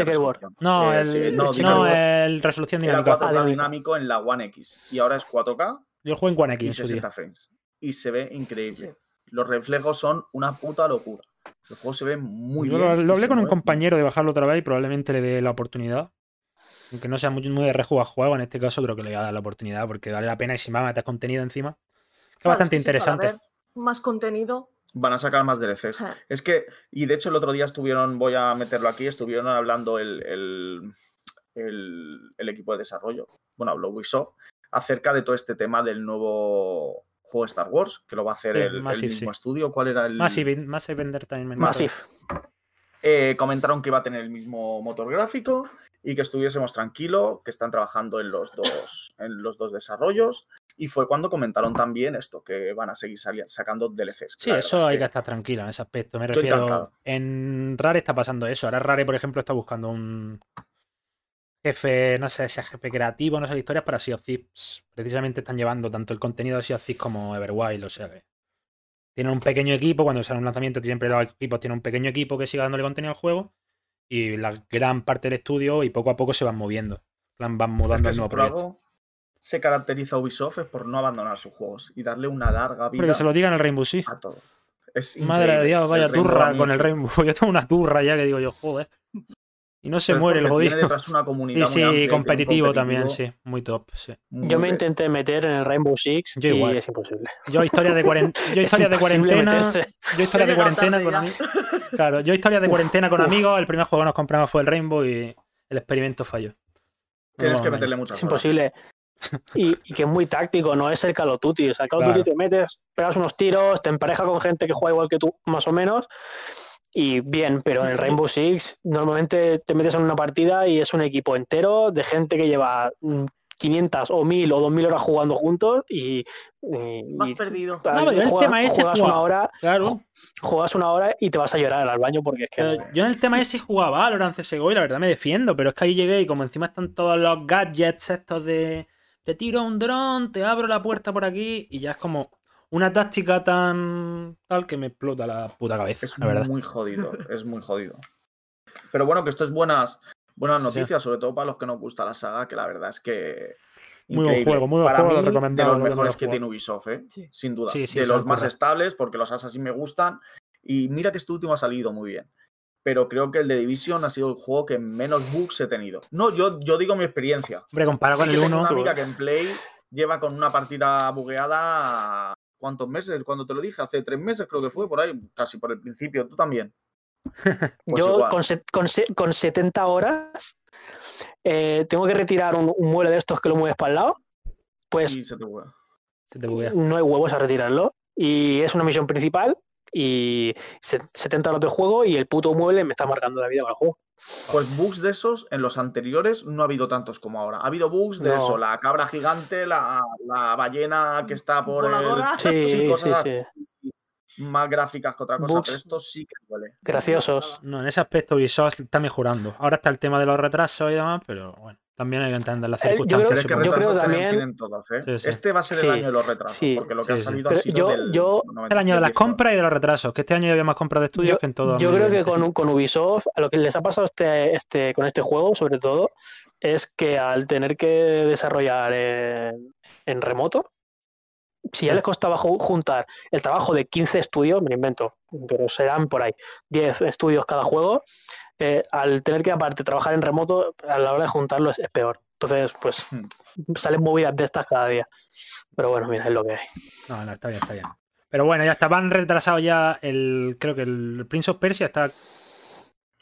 No, eh, el, no, el resolución dinámica. Era 4K dinámico en la One X y ahora es 4K. Yo juego en One X. Y 60 frames. Y se ve increíble. Los reflejos son una puta locura. El juego se ve muy bien. Lo, lo hablé con un compañero de bajarlo otra vez y probablemente le dé la oportunidad. Aunque no sea muy, muy de rejugar juego, en este caso creo que le voy a dar la oportunidad porque vale la pena y si más metes contenido encima. Es bastante interesante más contenido. Van a sacar más DLCs. Es que, y de hecho el otro día estuvieron, voy a meterlo aquí, estuvieron hablando el, el, equipo de desarrollo, bueno, habló Ubisoft, acerca de todo este tema del nuevo juego Star Wars, que lo va a hacer el, mismo estudio. ¿Cuál era el...? Massive, Massive Entertainment. Massive. Eh, comentaron que iba a tener el mismo motor gráfico y que estuviésemos tranquilos, que están trabajando en los dos, en los dos desarrollos y fue cuando comentaron también esto, que van a seguir sacando DLCs. Sí, eso hay que... estar tranquilo en ese aspecto. Me refiero. En Rare está pasando eso. Ahora Rare, por ejemplo, está buscando un jefe, no sé si es jefe creativo, no sé, historias para Sea of Thieves. Precisamente están llevando tanto el contenido de Sea of Thieves como Everwild, o sea que. Tienen un pequeño equipo, cuando sale un lanzamiento, siempre los equipos tienen un pequeño equipo que siga dándole contenido al juego. Y la gran parte del estudio, y poco a poco se van moviendo. Van mudando el nuevo proyecto se caracteriza Ubisoft es por no abandonar sus juegos y darle una larga vida. Porque se lo digan al Rainbow Six. A todo. Madre de Dios, vaya turra con el Rainbow. Yo tengo una turra ya que digo yo, joder. Y no se muere el jodido. una comunidad sí, sí, competitivo, también, sí. Muy top, sí. Yo me intenté meter en el Rainbow Six y es imposible. Yo historia de, yo historia de cuarentena. Yo historia de cuarentena con amigos. Claro, yo historia de cuarentena con amigos. El primer juego que nos compramos fue el Rainbow y el experimento falló. Tienes que meterle muchas Es imposible. Y, que es muy táctico, no es el Call of Duty. O sea, el Call of Duty te metes, pegas unos tiros, te empareja con gente que juega igual que tú, más o menos, y bien, pero en el Rainbow Six normalmente te metes en una partida y es un equipo entero de gente que lleva 500 o 1000 o 2000 horas jugando juntos y. Más perdido. juegas, una hora. Claro. Juegas una hora y te vas a llorar al baño porque es que. yo en el tema ese jugaba Valorant CSGO y la verdad me defiendo, pero es que ahí llegué y como encima están todos los gadgets estos de te tiro un dron, te abro la puerta por aquí y ya es como una táctica tan tal que me explota la puta cabeza. Es la muy jodido, es muy jodido. Pero bueno, que esto es buenas, buenas noticias, sobre todo para los que nos gusta la saga, que la verdad es que. Muy buen juego, muy buen juego, mí, De los mejores que tiene Ubisoft, ¿eh? sin duda. de los más estables, porque los Assassin me gustan. Y mira que este último ha salido muy bien pero creo que el de Division ha sido el juego que menos bugs he tenido. No, yo, yo digo mi experiencia. Hombre, comparado con el 1. Una amiga que en Play lleva con una partida bugueada. ¿Cuántos meses? Cuando te lo dije, hace tres meses creo que fue, por ahí, casi por el principio. ¿Tú también? Pues yo con, con, 70 horas eh, tengo que retirar un, mueble de estos que lo mueves para el lado. Pues se te no hay huevos a retirarlo. Y es una misión principal y 70 horas de juego y el puto mueble me está marcando la vida con el juego. Pues bugs de esos en los anteriores no ha habido tantos como ahora. Ha habido bugs de eso, la cabra gigante, la, ballena que está por el... Sí, sí, sí, Más gráficas que otra cosa, pero esto sí que duele. Graciosos. No, en ese aspecto Ubisoft está mejorando. Ahora está el tema de los retrasos y demás, pero bueno. También hay que entender las Eh, yo creo- circunstancias. Yo creo también todas, ¿eh? Sí, sí. Este va a ser el Sí, año de los retrasos, sí, porque lo que sí, ha salido ha sido yo- del yo- 97, El año de las 19. compras y de los retrasos, que este año había más compras de estudios Yo, que en todo. yo creo que 2020. con, con Ubisoft, a lo que les ha pasado este, este, con este juego, sobre todo, es que al tener que desarrollar en, en remoto, si ya les costaba ju- juntar el trabajo de 15 estudios, me lo invento, pero serán por ahí 10 estudios cada juego, eh, al tener que aparte trabajar en remoto, a la hora de juntarlo es, es peor. Entonces, pues Hmm. salen movidas de estas cada día. Pero bueno, mira, es lo que hay. No, no, está bien, está bien. Pero bueno, ya está. Van retrasados ya el. Creo que el Prince of Persia está.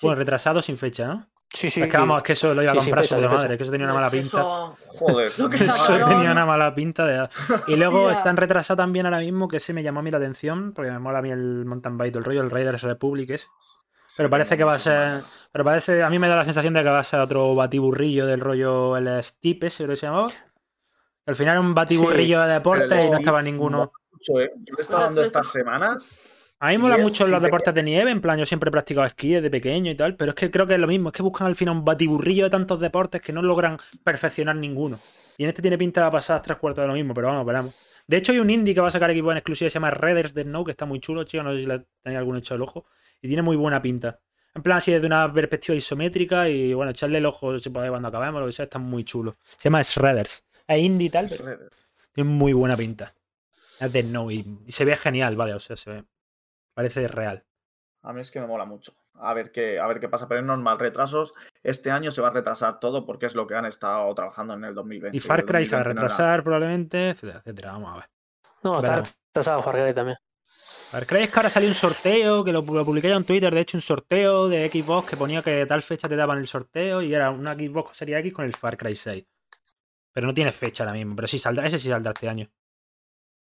Bueno, retrasado sin fecha, ¿no? Sí, sí. es que vamos, es que eso lo iba a Sí, comprar fecha, su sin madre, que eso tenía una mala pinta. Eso, Joder. Lo que madre. Eso tenía una mala pinta de. Y luego están retrasados también ahora mismo, que ese me llamó a mí la atención, porque me mola a mí el mountain bike, el rollo, el Raiders Republic ese. Pero parece que va a ser. Pero parece. A mí me da la sensación de que va a ser otro batiburrillo del rollo el Steep ese, creo que se llamaba. Al final era un batiburrillo de deporte Pero el y no estaba ninguno. mucho, ¿eh? Yo he estado dando estas semanas. A mí me mola mucho los deportes de nieve, en plan, yo siempre he practicado esquí desde pequeño y tal, pero es que creo que es lo mismo, es que buscan al final un batiburrillo de tantos deportes que no logran perfeccionar ninguno. Y en este tiene pinta de pasar tres cuartos de lo mismo, pero vamos, veremos. De hecho, hay un indie que va a sacar equipo en exclusiva, se llama Raiders de Snow, que está muy chulo, chico, no sé si le tenéis algún hecho el ojo, y tiene muy buena pinta. En plan, así desde una perspectiva isométrica y bueno, echarle el ojo si podéis cuando acabemos, lo que sea, está muy chulo. Se llama Shredders. Es indie y tal, pero tiene muy buena pinta. Es de Snow y, y se ve genial, vale, o sea, se ve. Parece real. A mí es que me mola mucho. A ver qué, a ver qué pasa, pero es normal. Retrasos. Este año se va a retrasar todo porque es lo que han estado trabajando en el 2020. Y Far Cry se va a 2020 no era- retrasar probablemente, etcétera, etcétera. Vamos a ver. No, está retrasado Far Cry también. Far Cry es que ahora salió un sorteo, que lo, lo publiqué yo en Twitter, de hecho, un sorteo de Xbox que ponía que tal fecha te daban el sorteo y era una Xbox Series X con el Far Cry 6. Pero no tiene fecha ahora mismo, pero sí saldrá, ese sí saldrá este año.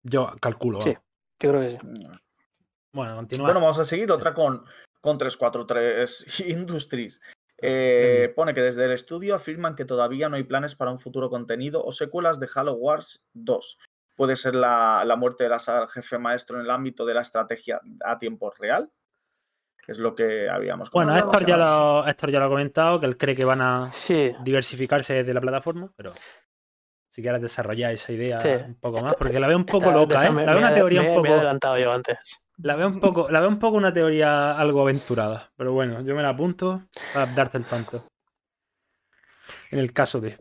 Yo calculo. Sí. vamos. Yo creo que sí. Bueno, continúa. Bueno, vamos a seguir otra con, con 343 Industries. Eh, pone que desde el estudio afirman que todavía no hay planes para un futuro contenido o secuelas de Halo Wars 2. Puede ser la, la muerte de la saga del jefe maestro en el ámbito de la estrategia a tiempo real. Que es lo que habíamos bueno, comentado Héctor ya, lo, Héctor ya lo ha comentado, que él cree que van a Sí, diversificarse de la plataforma, pero si quieres desarrollar esa idea Sí. un poco más, porque la veo un poco esta- loca, esta ¿eh? me- La veo una teoría me- un Me he poco... adelantado yo antes. La veo un poco, la veo un poco una teoría algo aventurada, pero bueno, yo me la apunto para darte el tanto. En el caso de.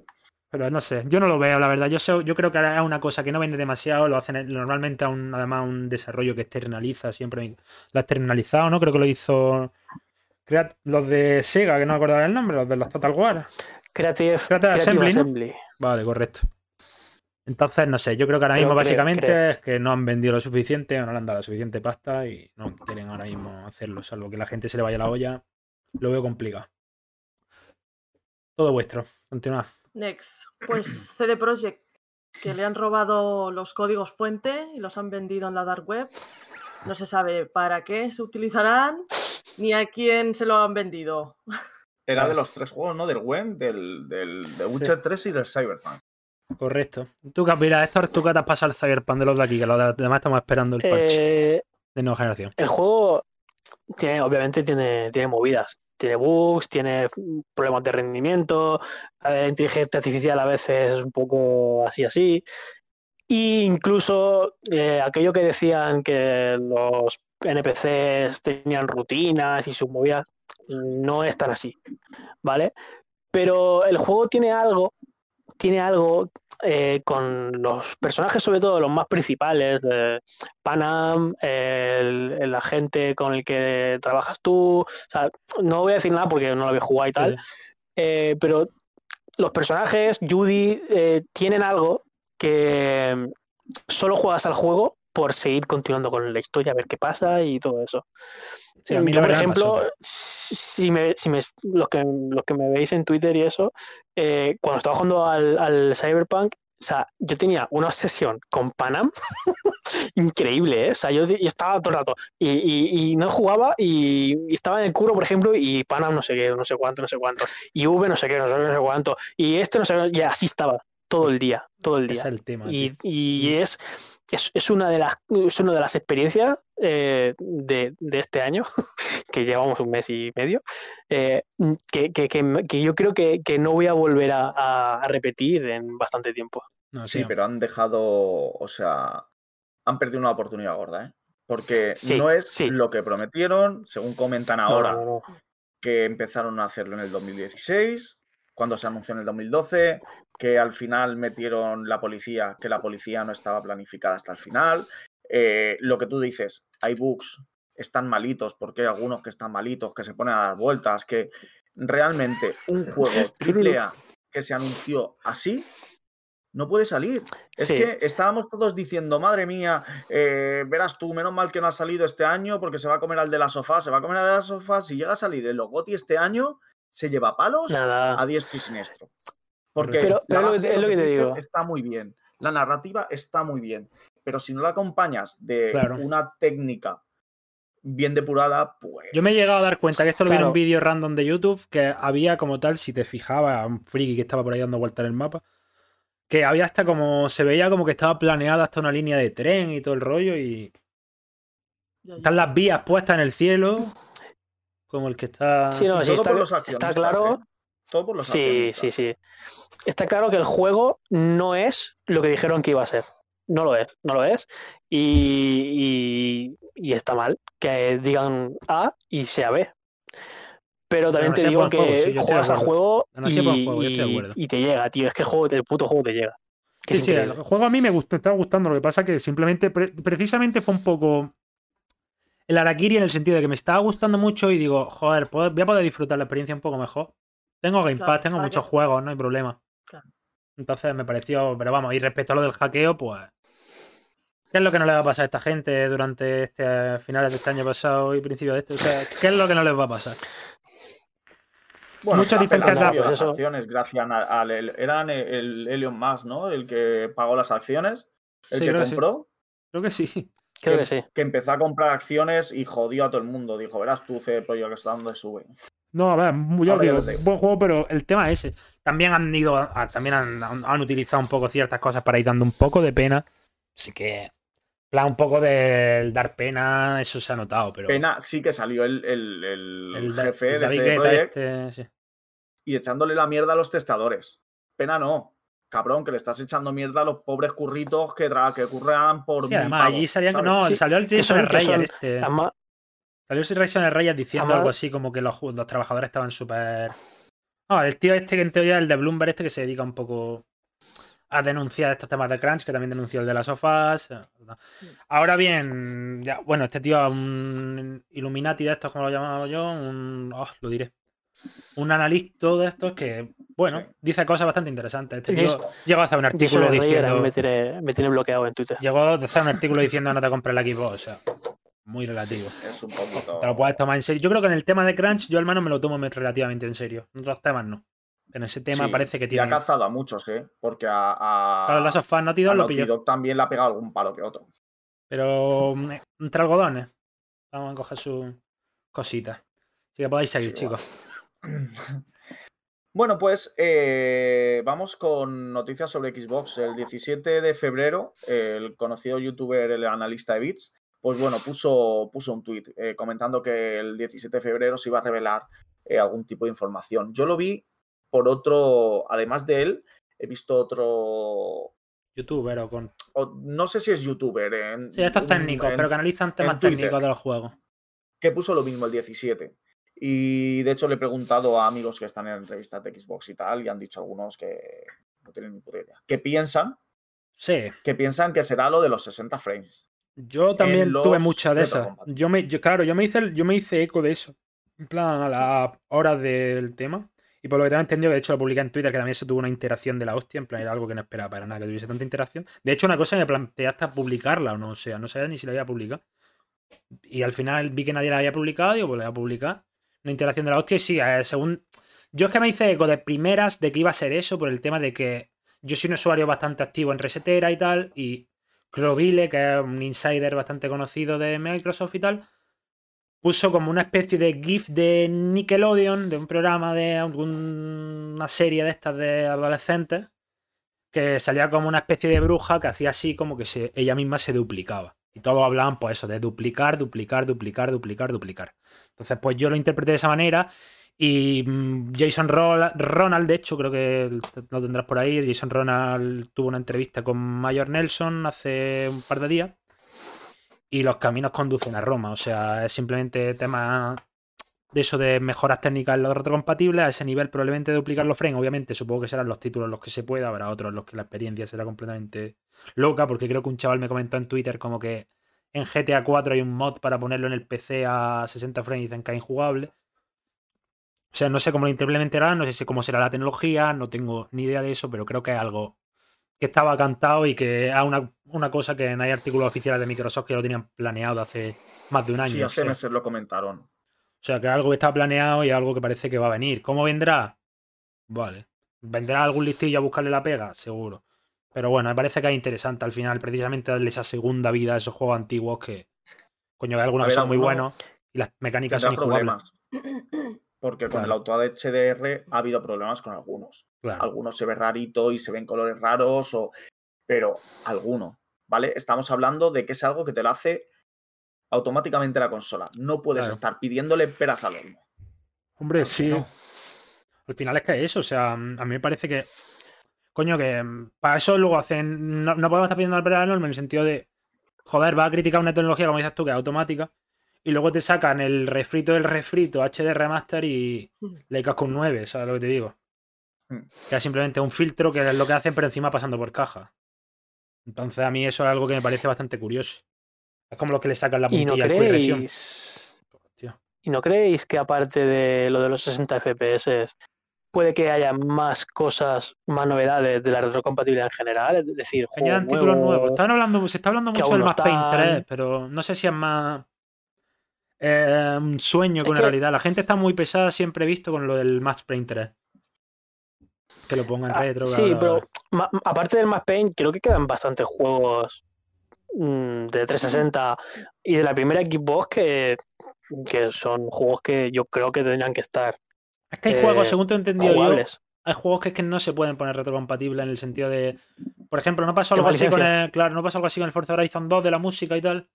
Pero no sé, yo no lo veo, la verdad. Yo, sé- yo creo que es una cosa que no vende demasiado, lo hacen normalmente a un, además un desarrollo que externaliza, siempre lo ha externalizado, ¿no? Creo que lo hizo los de Sega, que no me acuerdo el nombre, los de los Total War. Creative, Creative Assembly. Vale, correcto. Entonces, no sé, yo creo que ahora Creo- mismo creo- básicamente creo. es que no han vendido lo suficiente o no le han dado la suficiente pasta y no quieren ahora mismo hacerlo, salvo que la gente se le vaya la olla. Lo veo complicado. Todo vuestro. Continuad. Next. Pues CD Projekt, que le han robado los códigos fuente y los han vendido en la dark web. No se sabe para qué se utilizarán ni a quién se lo han vendido. Era de los tres juegos, ¿no? Del web, del, del de Witcher 3 y del Cyberpunk. Correcto. Tú mira, Héctor, tú que te has pasado el Cyberpunk de los de aquí, que los de- demás estamos esperando el parche Eh, de nueva generación. el juego tiene, obviamente tiene, tiene movidas. Tiene bugs, tiene problemas de rendimiento, la inteligencia artificial a veces es un poco así así. E incluso eh, aquello que decían que los NPCs tenían rutinas y sus movidas, no es tan así, ¿vale? Pero el juego tiene algo, tiene algo eh, con los personajes, sobre todo los más principales, eh, Panam, el, el agente con el que trabajas tú. O sea, no voy a decir nada porque no lo había jugado y tal, eh, pero los personajes, Judy, eh, tienen algo que solo juegas al juego por seguir continuando con la historia, a ver qué pasa y todo eso. Sí, a mí Yo, por ejemplo, si me, si me, los, que, los que me veis en Twitter y eso, eh, cuando estaba jugando al, al Cyberpunk, o sea, yo tenía una obsesión con Panam increíble, ¿eh? O sea, yo, yo estaba todo el rato y, y- y no jugaba y, y estaba en el curo, por ejemplo, y Panam no sé qué, no sé cuánto, no sé cuánto, y V no sé qué, no sé, qué, no sé cuánto, y este no sé, qué, y así estaba todo el día, todo el día. Es el tema. Y, y es, es, una de las, es una de las experiencias eh, de, de, este año, que llevamos un mes y medio, eh, que, que, que, yo creo que, no voy a volver a, a repetir en bastante tiempo. sí, pero han dejado, o sea, han perdido una oportunidad gorda, ¿eh? Porque no es lo que prometieron, según comentan ahora, que empezaron a hacerlo en el 2016, cuando se anunció en el 2012, que al final metieron la policía, que la policía no estaba planificada hasta el final. Eh, lo que tú dices, hay bugs, están malitos, porque hay algunos que están malitos, que se ponen a dar vueltas, que realmente un juego AAA que se anunció así no puede salir. Es que estábamos todos diciendo, madre mía, eh, verás tú, menos mal que no ha salido este año porque se va a comer al de la sofá, se va a comer al de la sofá. Si llega a salir el Logoti este año, se lleva palos a diestro y siniestro. Porque pero, es lo que te digo. Está muy bien. La narrativa está muy bien. Pero si no la acompañas de una técnica bien depurada, pues. Yo me he llegado a dar cuenta que esto lo vi en un vídeo random de YouTube, que había como tal, si te fijabas, un friki que estaba por ahí dando vueltas en el mapa, que había hasta como. Se veía como que estaba planeada hasta una línea de tren y todo el rollo y. Están las vías puestas en el cielo. Como el que está. Sí, no, sí, está, está, claro. ¿eh? Todo por los Sí, sí, sí. Está claro que el juego no es lo que dijeron que iba a ser. No lo es, no lo es. Y, y, está mal que digan A y sea B. Pero también te digo que juegas al juego, y, te llega, tío. Es que el, juego, el puto juego te llega. sí, sí, el juego a mí me gusta, está gustando. Lo que pasa que simplemente, precisamente fue un poco el Arakiri en el sentido de que me estaba gustando mucho y digo, joder, voy a poder disfrutar la experiencia un poco mejor. Tengo Game Pass, tengo muchos juegos, no hay problema. Entonces me pareció, pero vamos, y respecto a lo del hackeo, pues. ¿Qué es lo que no le va a pasar a esta gente durante este finales de este año pasado y principios de este? O sea, ¿qué es lo que no les va a pasar? Bueno, Muchas diferentes las acciones gracias al eran el Elon Musk, ¿no? El que pagó las acciones, el que compró. Creo que sí. Creo que, sí. Que empezó a comprar acciones y jodió a todo el mundo. Dijo, verás tú, CD Projekt que está dando de sube. No, a ver, yo digo, buen juego, pero el tema es ese. También han ido, también han, utilizado un poco ciertas cosas para ir dando un poco de pena. Así que, plan, un poco de dar pena, eso se ha notado, pero... Pena, sí que salió el, el, jefe de CD este, y echándole la mierda a los testadores. Pena no cabrón, que le estás echando mierda a los pobres curritos que, que curran por. Sí, además, allí salían. No, salió el Jason Reyes. Este. Salió el Jason Reyes diciendo algo así como que los, trabajadores estaban súper. No, el tío este que en teoría el de Bloomberg, este que se dedica un poco a denunciar estos temas de crunch, que también denunció el de las sofás. Eh, Ahora bien, ya, bueno, este tío, un Illuminati de estos, como lo llamaba yo, un. Oh, lo diré un analista de estos que, bueno, dice cosas bastante interesantes. Este tío llegó a hacer un artículo diciendo. Me tiene, bloqueado en Twitter. Llegó a hacer un artículo diciendo no te compres la Xbox. O sea, muy relativo. Es un poquito... Te lo puedes tomar en serio. Yo creo que en el tema de Crunch, yo al menos me lo tomo relativamente en serio. En otros temas no. En ese tema parece que tiene. Y ha cazado a muchos, ¿eh? Porque a. a... Claro, las of Naughty Dog lo pilló. también le ha pegado algún palo que otro. Pero mm, entre algodones. Vamos a coger su cosita. Así que podéis seguir, chicos. Bueno, pues eh, vamos con noticias sobre Xbox. El 17 de febrero, el conocido youtuber, el analista de Bits, pues bueno, puso, puso un tweet eh, comentando que el 17 de febrero se iba a revelar eh, algún tipo de información. Yo lo vi por otro, además de él, he visto otro... Youtuber o con... no sé si es youtuber. En, sí, estos técnicos, pero que analizan temas técnicos de los juegos. Que puso lo mismo el 17. Y de hecho le he preguntado a amigos que están en revistas de Xbox y tal, y han dicho algunos que no tienen ni puta idea. ¿Qué piensan? Sí. Que piensan que será lo de los 60 frames. Yo también tuve mucha de esas. Yo me, claro, yo me hice, yo me hice eco de eso. En plan, a la hora del tema. Y por lo que tengo entendido, de hecho lo publiqué en Twitter, que también se tuvo una interacción de la hostia, en plan, era algo que no esperaba para nada que tuviese tanta interacción. De hecho, una cosa me planteé hasta publicarla o no, o sea, no sabía ni si la había publicado. Y al final vi que nadie la había publicado, y digo, pues la voy a publicar una interacción de la hostia. Y sí, según. Yo es que me hice eco de primeras de que iba a ser eso, por el tema de que yo soy un usuario bastante activo en Resetera y tal, y Crovile, que es un insider bastante conocido de Microsoft y tal, puso como una especie de GIF de Nickelodeon, de un programa de alguna serie de estas de adolescentes, que salía como una especie de bruja que hacía así como que ella misma se duplicaba. Y todos hablaban, pues eso, de duplicar, duplicar, duplicar, duplicar, duplicar. Entonces, pues yo lo interpreté de esa manera. Y mm, Jason Ronald, de hecho, creo que lo tendrás por ahí. Jason Ronald tuvo una entrevista con Mayor Nelson hace un par de días. Y los caminos conducen a Roma. O sea, es simplemente tema de eso de mejoras técnicas en los retrocompatibles, a ese nivel probablemente de duplicar los frames, obviamente supongo que serán los títulos los que se pueda, habrá otros en los que la experiencia será completamente loca, porque creo que un chaval me comentó en Twitter como que en GTA 4 hay un mod para ponerlo en el PC a 60 frames y dicen que es injugable. O sea, no sé cómo lo implementarán, no sé cómo será la tecnología, no tengo ni idea de eso, pero creo que es algo que estaba cantado y que es una, una cosa que no hay artículos oficiales de Microsoft que lo tenían planeado hace más de un año. Sí, hace meses lo comentaron. O sea, que algo que está planeado y algo que parece que va a venir. ¿Cómo vendrá? Vale. ¿Vendrá algún listillo a buscarle la pega? Seguro. Pero bueno, me parece que es interesante al final precisamente darle esa segunda vida a esos juegos antiguos que, coño, hay algunos que son muy buenos y las mecánicas son injugables. Porque con el Auto HDR ha habido problemas con algunos. Algunos se ve rarito y se ven colores raros, o... pero alguno, ¿vale? Estamos hablando de que es algo que te lo hace automáticamente la consola. No puedes estar pidiéndole peras al olmo. Hombre, sí. Al final es que eso, o sea, a mí me parece que. Coño, que para eso luego hacen. No, podemos estar pidiendo peras al olmo en el sentido de. Joder, va a criticar una tecnología, como dices tú, que es automática. Y luego te sacan el refrito del refrito HD remaster y mm. le casco un 9, ¿sabes lo que te digo? Mm. Que es simplemente un filtro que es lo que hacen, pero encima pasando por caja. Entonces a mí eso es algo que me parece bastante curioso. Es como lo que le sacan la puntilla ¿Y no creéis, ¿Y no creéis que aparte de lo de los 60 FPS puede que haya más cosas, más novedades de la retrocompatibilidad en general? Es decir, añadan títulos nuevos. hablando, se está hablando mucho del Max Payne 3, pero no sé si es más eh, un sueño que una realidad. La gente está muy pesada, siempre he visto, con lo del Max Payne 3. Que lo pongan ah, retro. Sí, pero aparte del Max Payne, creo que quedan bastantes juegos de 360 y de la primera Xbox que, que son juegos que yo creo que tendrían que estar. Es que hay juegos, según te he entendido yo, hay juegos que es que no se pueden poner retrocompatibles en el sentido de. Por ejemplo, no pasó algo así con el. Claro, no pasó algo así con el Forza Horizon 2 de la música y tal.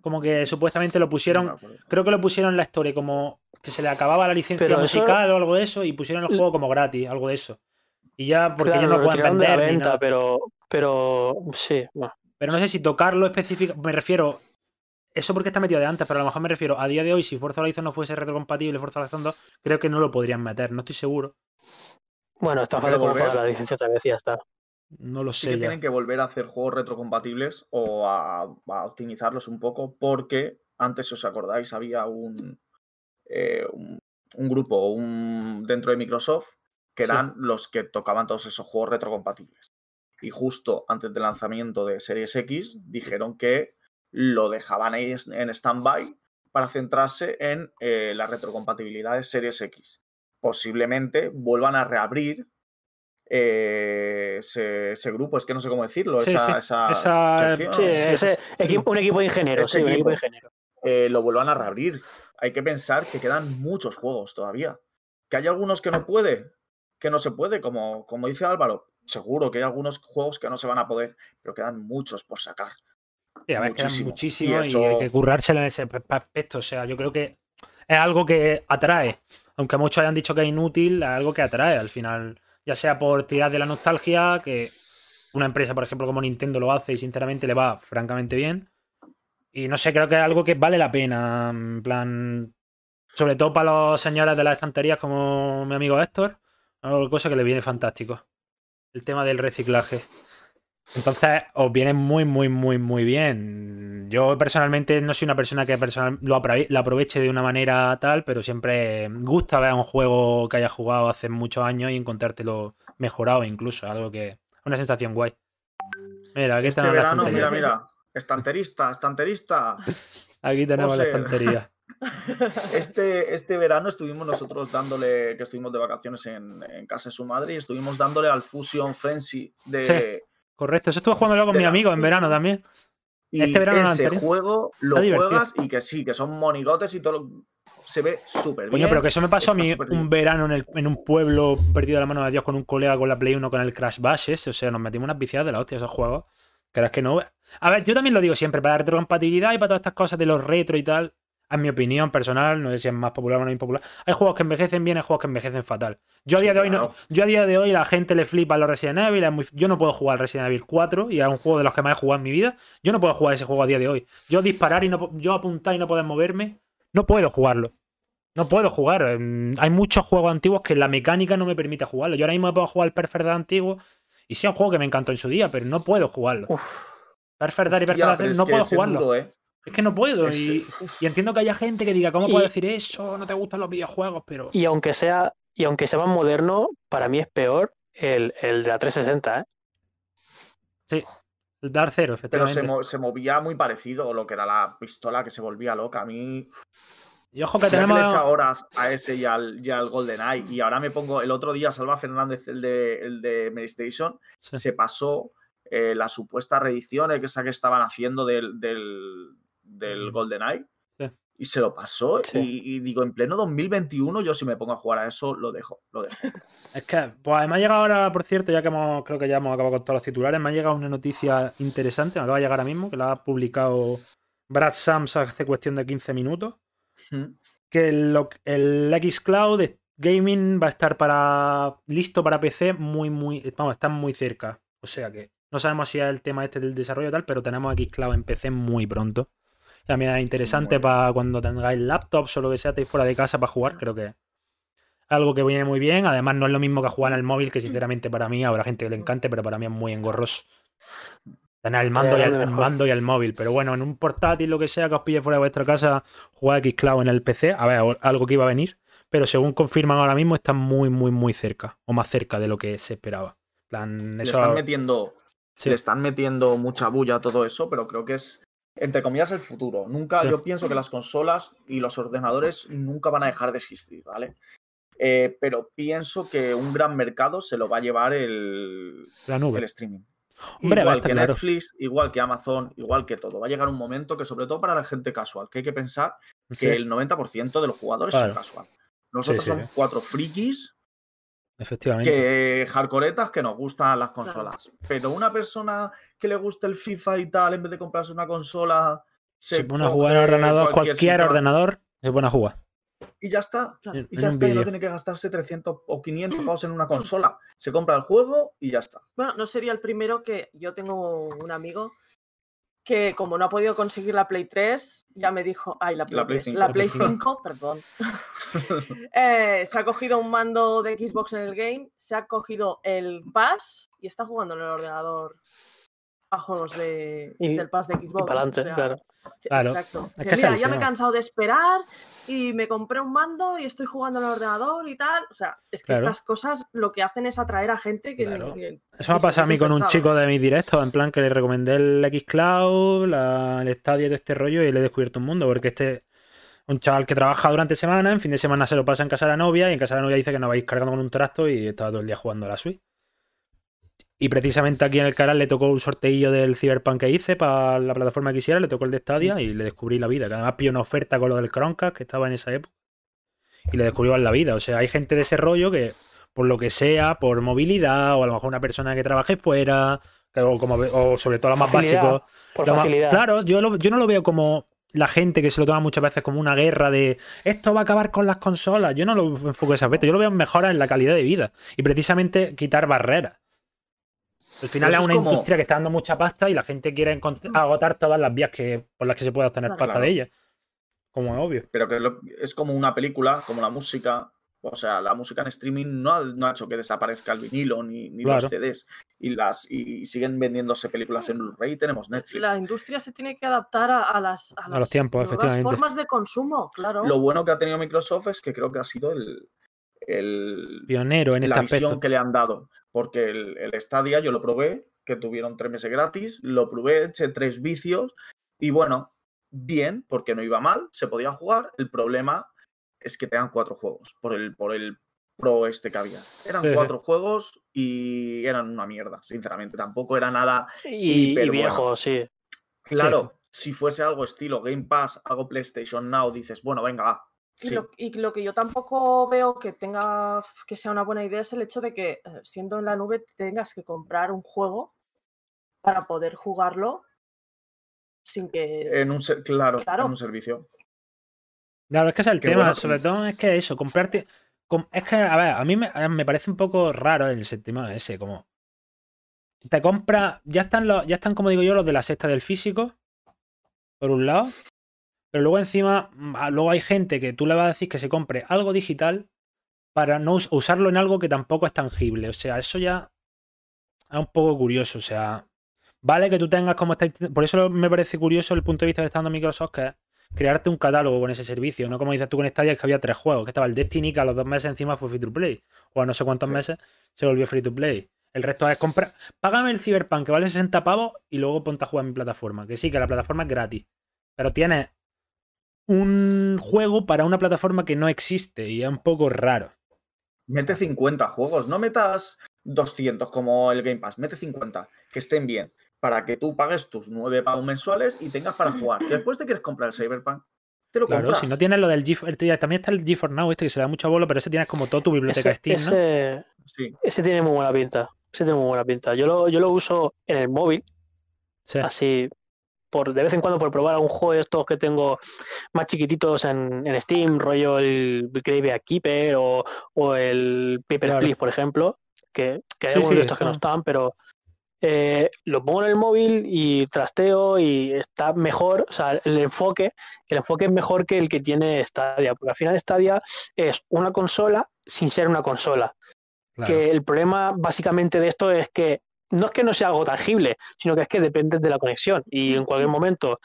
Como que supuestamente lo pusieron. creo que lo pusieron en la historia, como que se le acababa la licencia musical o algo de eso, y pusieron el juego como gratis, algo de eso. Y ya, porque ya no pueden vender. De venta, pero, pero sí, bueno. Pero no sé si tocarlo específico. Me refiero. Eso porque está metido de antes, pero a lo mejor me refiero a día de hoy, si Forza Horizon no fuese retrocompatible Forza Horizon 2, creo que no lo podrían meter, no estoy seguro. Bueno, está fácil como para la licencia otra vez y ya está. No lo sé. que tienen que volver a hacer juegos retrocompatibles o a, optimizarlos un poco, porque antes, si os acordáis, había un, eh, un, grupo un, dentro de Microsoft que eran los que tocaban todos esos juegos retrocompatibles y justo antes del lanzamiento de Series X dijeron que lo dejaban ahí en stand-by para centrarse en eh, la retrocompatibilidad de Series X. Posiblemente vuelvan a reabrir eh, ese, grupo, es que no sé cómo decirlo, esa, ese, equipo, un equipo de ingenieros, sí, un equipo de ingenieros. Eh, lo vuelvan a reabrir. Hay que pensar que quedan muchos juegos todavía. Que hay algunos que no puede, que no se puede, como, como dice Álvaro, seguro que hay algunos juegos que no se van a poder, pero quedan muchos por sacar. Sí, a ver, quedan muchísimos y, hay que currárselo en ese aspecto. O sea, yo creo que es algo que atrae. Aunque muchos hayan dicho que es inútil, es algo que atrae al final. Ya sea por tirar de la nostalgia, que una empresa, por ejemplo, como Nintendo lo hace y sinceramente le va francamente bien. Y no sé, creo que es algo que vale la pena. En plan, sobre todo para los señores de las estanterías como mi amigo Héctor, algo cosa que le viene fantástico el tema del reciclaje. Entonces, os viene muy, muy, muy, muy bien. Yo personalmente no soy una persona que personal, lo aproveche de una manera tal, pero siempre gusta ver un juego que haya jugado hace muchos años y encontrártelo mejorado incluso, algo que... Una sensación guay. Mira, aquí este verano, mira, mira, estanterista, estanterista. Aquí tenemos la estantería. Este, este verano estuvimos nosotros dándole, que estuvimos de vacaciones en, casa de su madre y estuvimos dándole al Fusion Frenzy de... correcto, eso estuve jugando con mi amigo en verano también. Y este verano ese juego lo juegas y que sí, que son monigotes y todo. se ve súper bien. Coño, pero que eso me pasó a mí un verano en, en, un pueblo perdido de la mano de Dios con un colega con la Play 1 con el Crash Bases. O sea, nos metimos unas viciadas de la hostia esos juegos. Es que no. A ver, yo también lo digo siempre, para la retrocompatibilidad y para todas estas cosas de los retro y tal, en mi opinión personal, no sé si es más popular o no impopular. Hay juegos que envejecen bien, hay juegos que envejecen fatal. Yo a día de hoy no, yo a día de hoy la gente le flipa a los Resident Evil, yo no puedo jugar Resident Evil 4 y es un juego de los que más he jugado en mi vida. Yo no puedo jugar ese juego a día de hoy. Yo disparar y no yo apuntar y no poder moverme, no puedo jugarlo. No puedo jugar. Hay muchos juegos antiguos que la mecánica no me permite jugarlo. Yo ahora mismo puedo jugar el Perfect antiguo y sí es un juego que me encantó en su día, pero no puedo jugarlo. Perfect y Perfect no puedo jugarlo. ¿eh? Es que no puedo. y, entiendo que haya gente que diga, ¿cómo puedo decir eso? No te gustan los videojuegos, pero. Y aunque sea, y aunque sea más moderno, para mí es peor el, el de la 360, ¿eh? Sí. El Dark Zero, efectivamente. Pero se, movía muy parecido lo que era la pistola que se volvía loca. A mí. Y ojo que tenemos. Le he echado horas a ese y al, y al GoldenEye. Y ahora me pongo. El otro día, Salva Fernández, el de, el de Playstation, se pasó eh, la supuesta reedición que, que estaban haciendo del, del GoldenEye. Y se lo pasó. Y, digo, en pleno 2021, yo si me pongo a jugar a eso, lo dejo. Lo dejo. Es que, pues me ha llegado ahora, por cierto, ya que hemos, creo que ya hemos acabado con todos los titulares, me ha llegado una noticia interesante, me acaba de llegar ahora mismo, que la ha publicado Brad Sams hace cuestión de 15 minutos. Que el, el Xcloud Gaming va a estar para listo para PC muy, muy, vamos, está muy cerca. O sea que no sabemos si es el tema este del desarrollo y tal, pero tenemos Xcloud en PC muy pronto. También es interesante para cuando tengáis laptops o lo que sea, estéis fuera de casa para jugar, creo que es algo que viene muy bien. Además, no es lo mismo que jugar en el móvil, que sinceramente para mí habrá gente que le encante, pero para mí es muy engorroso. Tener el mando, y el, mando y el móvil. Pero bueno, en un portátil, lo que sea que os pille fuera de vuestra casa, jugar Xcloud en el PC, a ver, algo que iba a venir. Pero según confirman ahora mismo, está muy, muy, muy cerca. O más cerca de lo que se esperaba. Plan, Le están metiendo. Le están metiendo mucha bulla a todo eso, pero creo que es entre comillas, el futuro. Nunca, yo pienso que las consolas y los ordenadores nunca van a dejar de existir, ¿vale? Eh, pero pienso que un gran mercado se lo va a llevar el, el streaming. igual que Netflix, igual que Amazon, igual que todo. Va a llegar un momento que, sobre todo para la gente casual, que hay que pensar que el 90% de los jugadores son casual. Nosotros somos cuatro frikis Efectivamente. Que hardcoretas que nos gustan las consolas. Pero una persona que le gusta el FIFA y tal, en vez de comprarse una consola. Se, pone a jugar en ordenador, cualquier, ordenador, se pone a jugar. Y ya está. y ya está. Y no tiene que gastarse 300 o 500 pavos en una consola. Se compra el juego y ya está. Bueno, no sería el primero que yo tengo un amigo que como no ha podido conseguir la Play 3, ya me dijo, ay, la Play, 5. La Play 5, perdón. Eh, se ha cogido un mando de Xbox en el game, se ha cogido el Pass y está jugando en el ordenador a juegos de, del Pass de Xbox. Y para adelante, claro. Exacto. ya me he cansado de esperar y me compré un mando y estoy jugando en el ordenador y tal. O sea, es que estas cosas lo que hacen es atraer a gente que. Eso me ha pasado a mí con un chico de mis directos, en plan que le recomendé el Xcloud, la, el Stadia de este rollo y le he descubierto un mundo, porque este. Un chaval que trabaja durante semana, en fin de semana se lo pasa en casa de la novia y en casa de la novia dice que no vais cargando con un tracto y estaba todo el día jugando a la Switch. Y precisamente aquí en el canal le tocó un sorteillo del Cyberpunk que hice para la plataforma que quisiera, le tocó el de Stadia y le descubrí la vida. Que además pilló una oferta con lo del Chromecast que estaba en esa época. Y le descubrió la vida. O sea, hay gente de ese rollo que, por lo que sea, por movilidad, o a lo mejor una persona que trabaje fuera, o, como, o sobre todo lo más básico. Por facilidad. claro, yo, yo no lo veo como la gente que se lo toma muchas veces como una guerra de esto va a acabar con las consolas. Yo no lo enfoco de esa veces. Yo lo veo mejora en la calidad de vida. Y precisamente quitar barreras. Al final es una industria que está dando mucha pasta y la gente quiere agotar todas las vías que, por las que se puede obtener pasta de ella. Como es obvio. Pero que es como una película, como la música. O sea, la música en streaming no ha, hecho que desaparezca el vinilo ni, los CDs. Y, las, y siguen vendiéndose películas en Blu-ray. Tenemos Netflix. La industria se tiene que adaptar a, las, a, los tiempos, efectivamente. formas de consumo, claro. Lo bueno que ha tenido Microsoft es que creo que ha sido el, el pionero en la este visión que le han dado. Porque el, el Stadia yo lo probé, que tuvieron tres meses gratis, lo probé, eché tres vicios y bueno, bien, porque no iba mal, se podía jugar. El problema es que te dan cuatro juegos por el, por el pro este que había. Eran cuatro juegos y eran una mierda, sinceramente. Tampoco era nada. Y, viejo, sí. Claro, si fuese algo estilo Game Pass, algo PlayStation Now, dices, bueno, venga, va, Y, lo, que yo tampoco veo que tenga que sea una buena idea es el hecho de que eh, siendo en la nube tengas que comprar un juego para poder jugarlo sin que. En un claro, en un servicio. Claro, es que es el tema, sobre todo es que eso, comprarte. Es que, a ver, a mí me, parece un poco raro el tema ese, como. Te compra. Ya están los, ya están, como digo yo, los de la sexta del físico. Por un lado. Pero luego encima, mm, luego hay gente que tú le vas a decir que se compre algo digital para no usarlo en algo que tampoco es tangible. O sea, eso ya es un poco curioso. O sea, vale que tú tengas como está. Por eso me parece curioso el punto de vista que está dando Microsoft, que es crearte un catálogo con ese servicio. No como dices tú con Stadia, que había tres juegos, que estaba el Destiny, que a los dos meses encima fue free to play. O a no sé cuántos meses se volvió free to play. El resto es comprar. Págame el Cyberpunk, que vale 60 pavos, y luego ponte a jugar en mi plataforma. Que sí, que la plataforma es gratis. Pero tienes un juego para una plataforma que no existe y es un poco raro. Mete 50 juegos, no metas 200 como el Game Pass, mete 50, que estén bien, para que tú pagues tus 9 pagos mensuales y tengas para jugar. después te quieres comprar el Cyberpunk, te lo claro, si no tienes lo del GeForce, también está el GeForce Now, este que se da mucho bolo, pero ese tienes como toda tu biblioteca Steam, ese, ese tiene muy buena pinta. Ese tiene muy buena pinta. Yo lo, yo lo uso en el móvil, así por de vez en cuando por probar algún juego de estos que tengo más chiquititos en, Steam, rollo el Grave Keeper o, o el Paper Please, por ejemplo, que, que hay algunos de estos que no están, pero eh, lo pongo en el móvil y trasteo y está mejor, o sea, el enfoque, el enfoque es mejor que el que tiene Stadia, porque al final Stadia es una consola sin ser una consola. Que el problema básicamente de esto es que no es que no sea algo tangible, sino que es que depende de la conexión. Y en cualquier momento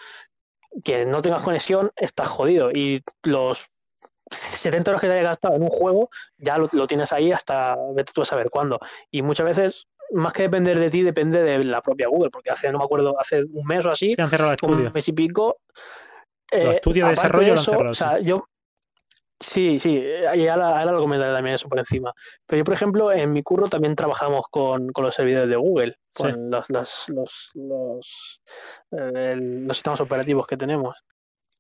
que no tengas conexión, estás jodido. Y los 70 euros que te hayas gastado en un juego, ya lo, tienes ahí hasta vete tú a saber cuándo. Y muchas veces, más que depender de ti, depende de la propia Google, porque hace, no me acuerdo, hace un mes o así, un mes y pico. Eh, estudio de desarrollo o sea, yo, Sí, sí, y ahora, lo comentaré también eso por encima. Pero yo, por ejemplo, en mi curro también trabajamos con, los servidores de Google, con los, los, los, eh, los, sistemas operativos que tenemos.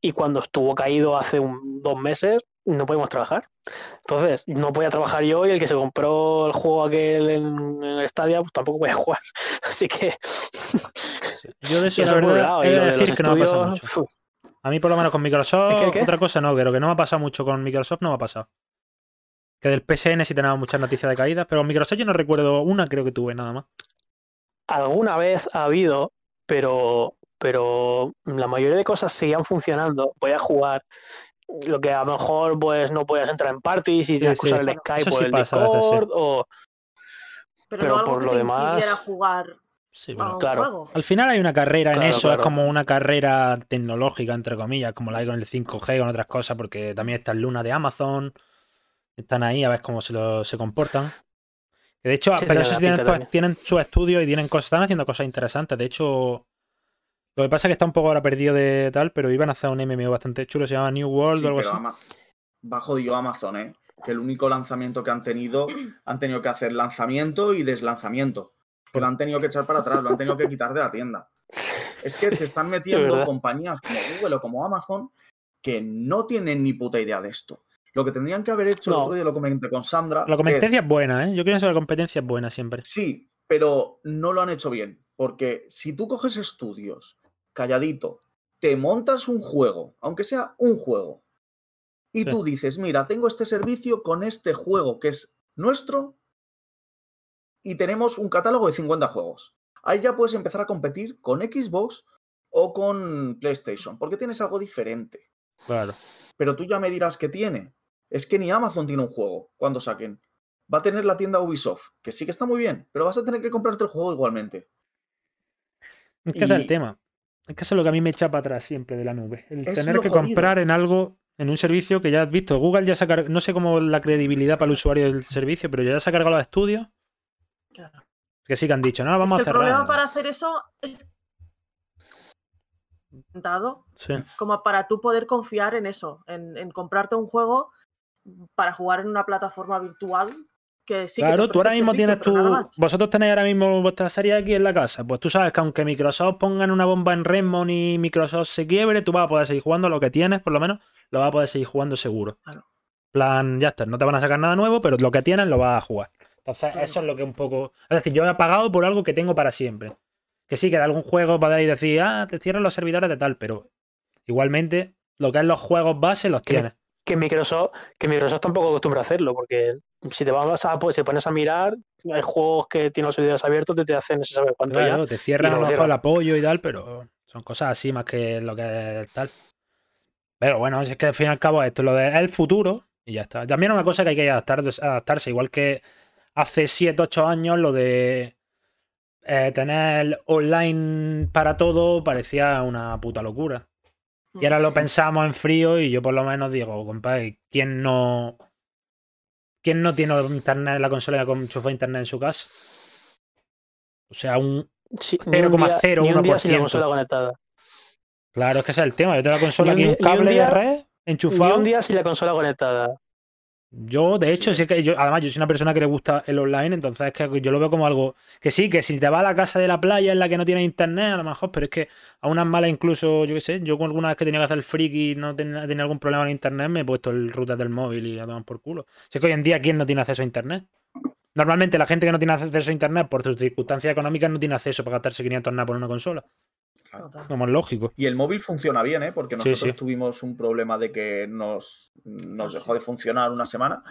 Y cuando estuvo caído hace un, dos meses, no podemos trabajar. Entonces, no podía trabajar yo y el que se compró el juego aquel en, el Stadia, pues tampoco podía jugar. Así que. Yo de eso, la verdad, decir que no mucho. A mí, por lo menos con Microsoft, otra cosa no, pero que no me ha pasado mucho con Microsoft, no me ha pasado. Que del PSN sí tenemos muchas noticias de caídas, pero con Microsoft yo no recuerdo una, creo que tuve nada más. Alguna vez ha habido, pero, pero la mayoría de cosas seguían funcionando. Podías jugar. Lo que a lo mejor pues no podías entrar en parties y tienes que usar el Skype o el Discord o... Pero, por lo demás. jugar claro. Al final hay una carrera en eso, es como una carrera tecnológica, entre comillas, como la hay con el 5G, con otras cosas, porque también está el Luna de Amazon, están ahí a ver cómo se, lo, se comportan. de hecho, pero esos tienen, su estudio y tienen cosas, están haciendo cosas interesantes. De hecho, lo que pasa es que está un poco ahora perdido de tal, pero iban a hacer un MMO bastante chulo, se llama New World o algo así. bajo dio Amazon, ¿eh? Que el único lanzamiento que han tenido, han tenido que hacer lanzamiento y deslanzamiento que lo han tenido que echar para atrás, lo han tenido que quitar de la tienda. Es que se están metiendo compañías como Google o como Amazon que no tienen ni puta idea de esto. Lo que tendrían que haber hecho, el otro día lo comenté con Sandra. La competencia es, buena, ¿eh? Yo creo que la competencia es buena siempre. Sí, pero no lo han hecho bien. Porque si tú coges estudios, calladito, te montas un juego, aunque sea un juego, y tú dices, mira, tengo este servicio con este juego que es nuestro, y tenemos un catálogo de 50 juegos. Ahí ya puedes empezar a competir con Xbox o con PlayStation, porque tienes algo diferente. Claro. Pero tú ya me dirás que tiene. Es que ni Amazon tiene un juego cuando saquen. Va a tener la tienda Ubisoft, que sí que está muy bien, pero vas a tener que comprarte el juego igualmente. Es que es el tema. Es que eso es lo que a mí me echa para atrás siempre de la nube. El tener que comprar en algo, en un servicio que ya has visto. Google ya se ha cargado, no sé cómo la credibilidad para el usuario del servicio, pero ya se ha cargado los estudios que sí que han dicho, no, vamos a cerrar. El problema para hacer eso es dado como para tú poder confiar en eso, en, comprarte un juego para jugar en una plataforma virtual Que sí, claro, que tú ahora mismo tienes tu. Vosotros tenéis ahora mismo vuestra serie aquí en la casa. Pues tú sabes que aunque Microsoft pongan una bomba en Redmond y Microsoft se quiebre, tú vas a poder seguir jugando lo que tienes, por lo menos, lo vas a poder seguir jugando seguro. Claro. plan, ya está, no te van a sacar nada nuevo, pero lo que tienes lo vas a jugar. Entonces, Claro. eso es lo que un poco. Es decir, yo he pagado por algo que tengo para siempre. Que sí, que de algún juego podéis decir, ah, te cierran los servidores de tal, pero igualmente, lo que es los juegos base los Que- tienes. Que Microsoft, que Microsoft tampoco acostumbra a hacerlo, porque si te vas a, pues, si pones a mirar, hay juegos que tienen los servidores abiertos que te hacen, no se sabe cuánto Claro, ya. te cierran mejor cierran. el apoyo y tal, pero son cosas así más que lo que es tal. Pero bueno, es que al fin y al cabo esto lo de es el futuro y ya está. También una cosa que hay que adaptar, adaptarse, igual que hace 7, 8 años lo de eh, tener online para todo parecía una puta locura. Y ahora lo pensamos en frío y yo por lo menos digo, compadre, ¿quién no... ¿Quién no tiene internet la consola con enchufado internet en su casa? O sea, un... Sí, ni un día- 0,01%. ni un día sin la consola conectada. Claro, es que ese es el tema. Yo tengo la consola aquí, un cable día- de red Ni enchufado. un día sin la consola conectada. Yo, de hecho, sí que yo, además, yo soy una persona que le gusta el online, entonces es que yo lo veo como algo que sí, que si te vas a la casa de la playa en la que no tienes internet, a lo mejor, pero es que a unas malas incluso, yo qué sé, yo alguna vez que tenía que hacer el friki y no tenía, tenía algún problema en internet, me he puesto el router del móvil y a tomar por culo. Si es que hoy en día, ¿quién no tiene acceso a internet? Normalmente la gente que no tiene acceso a internet por sus circunstancias económicas no tiene acceso para gastarse 500 nada por una consola. Lo más lógico. Y el móvil funciona bien, ¿eh? Porque nosotros sí. tuvimos un problema de que nos, nos Ah, dejó de funcionar una semana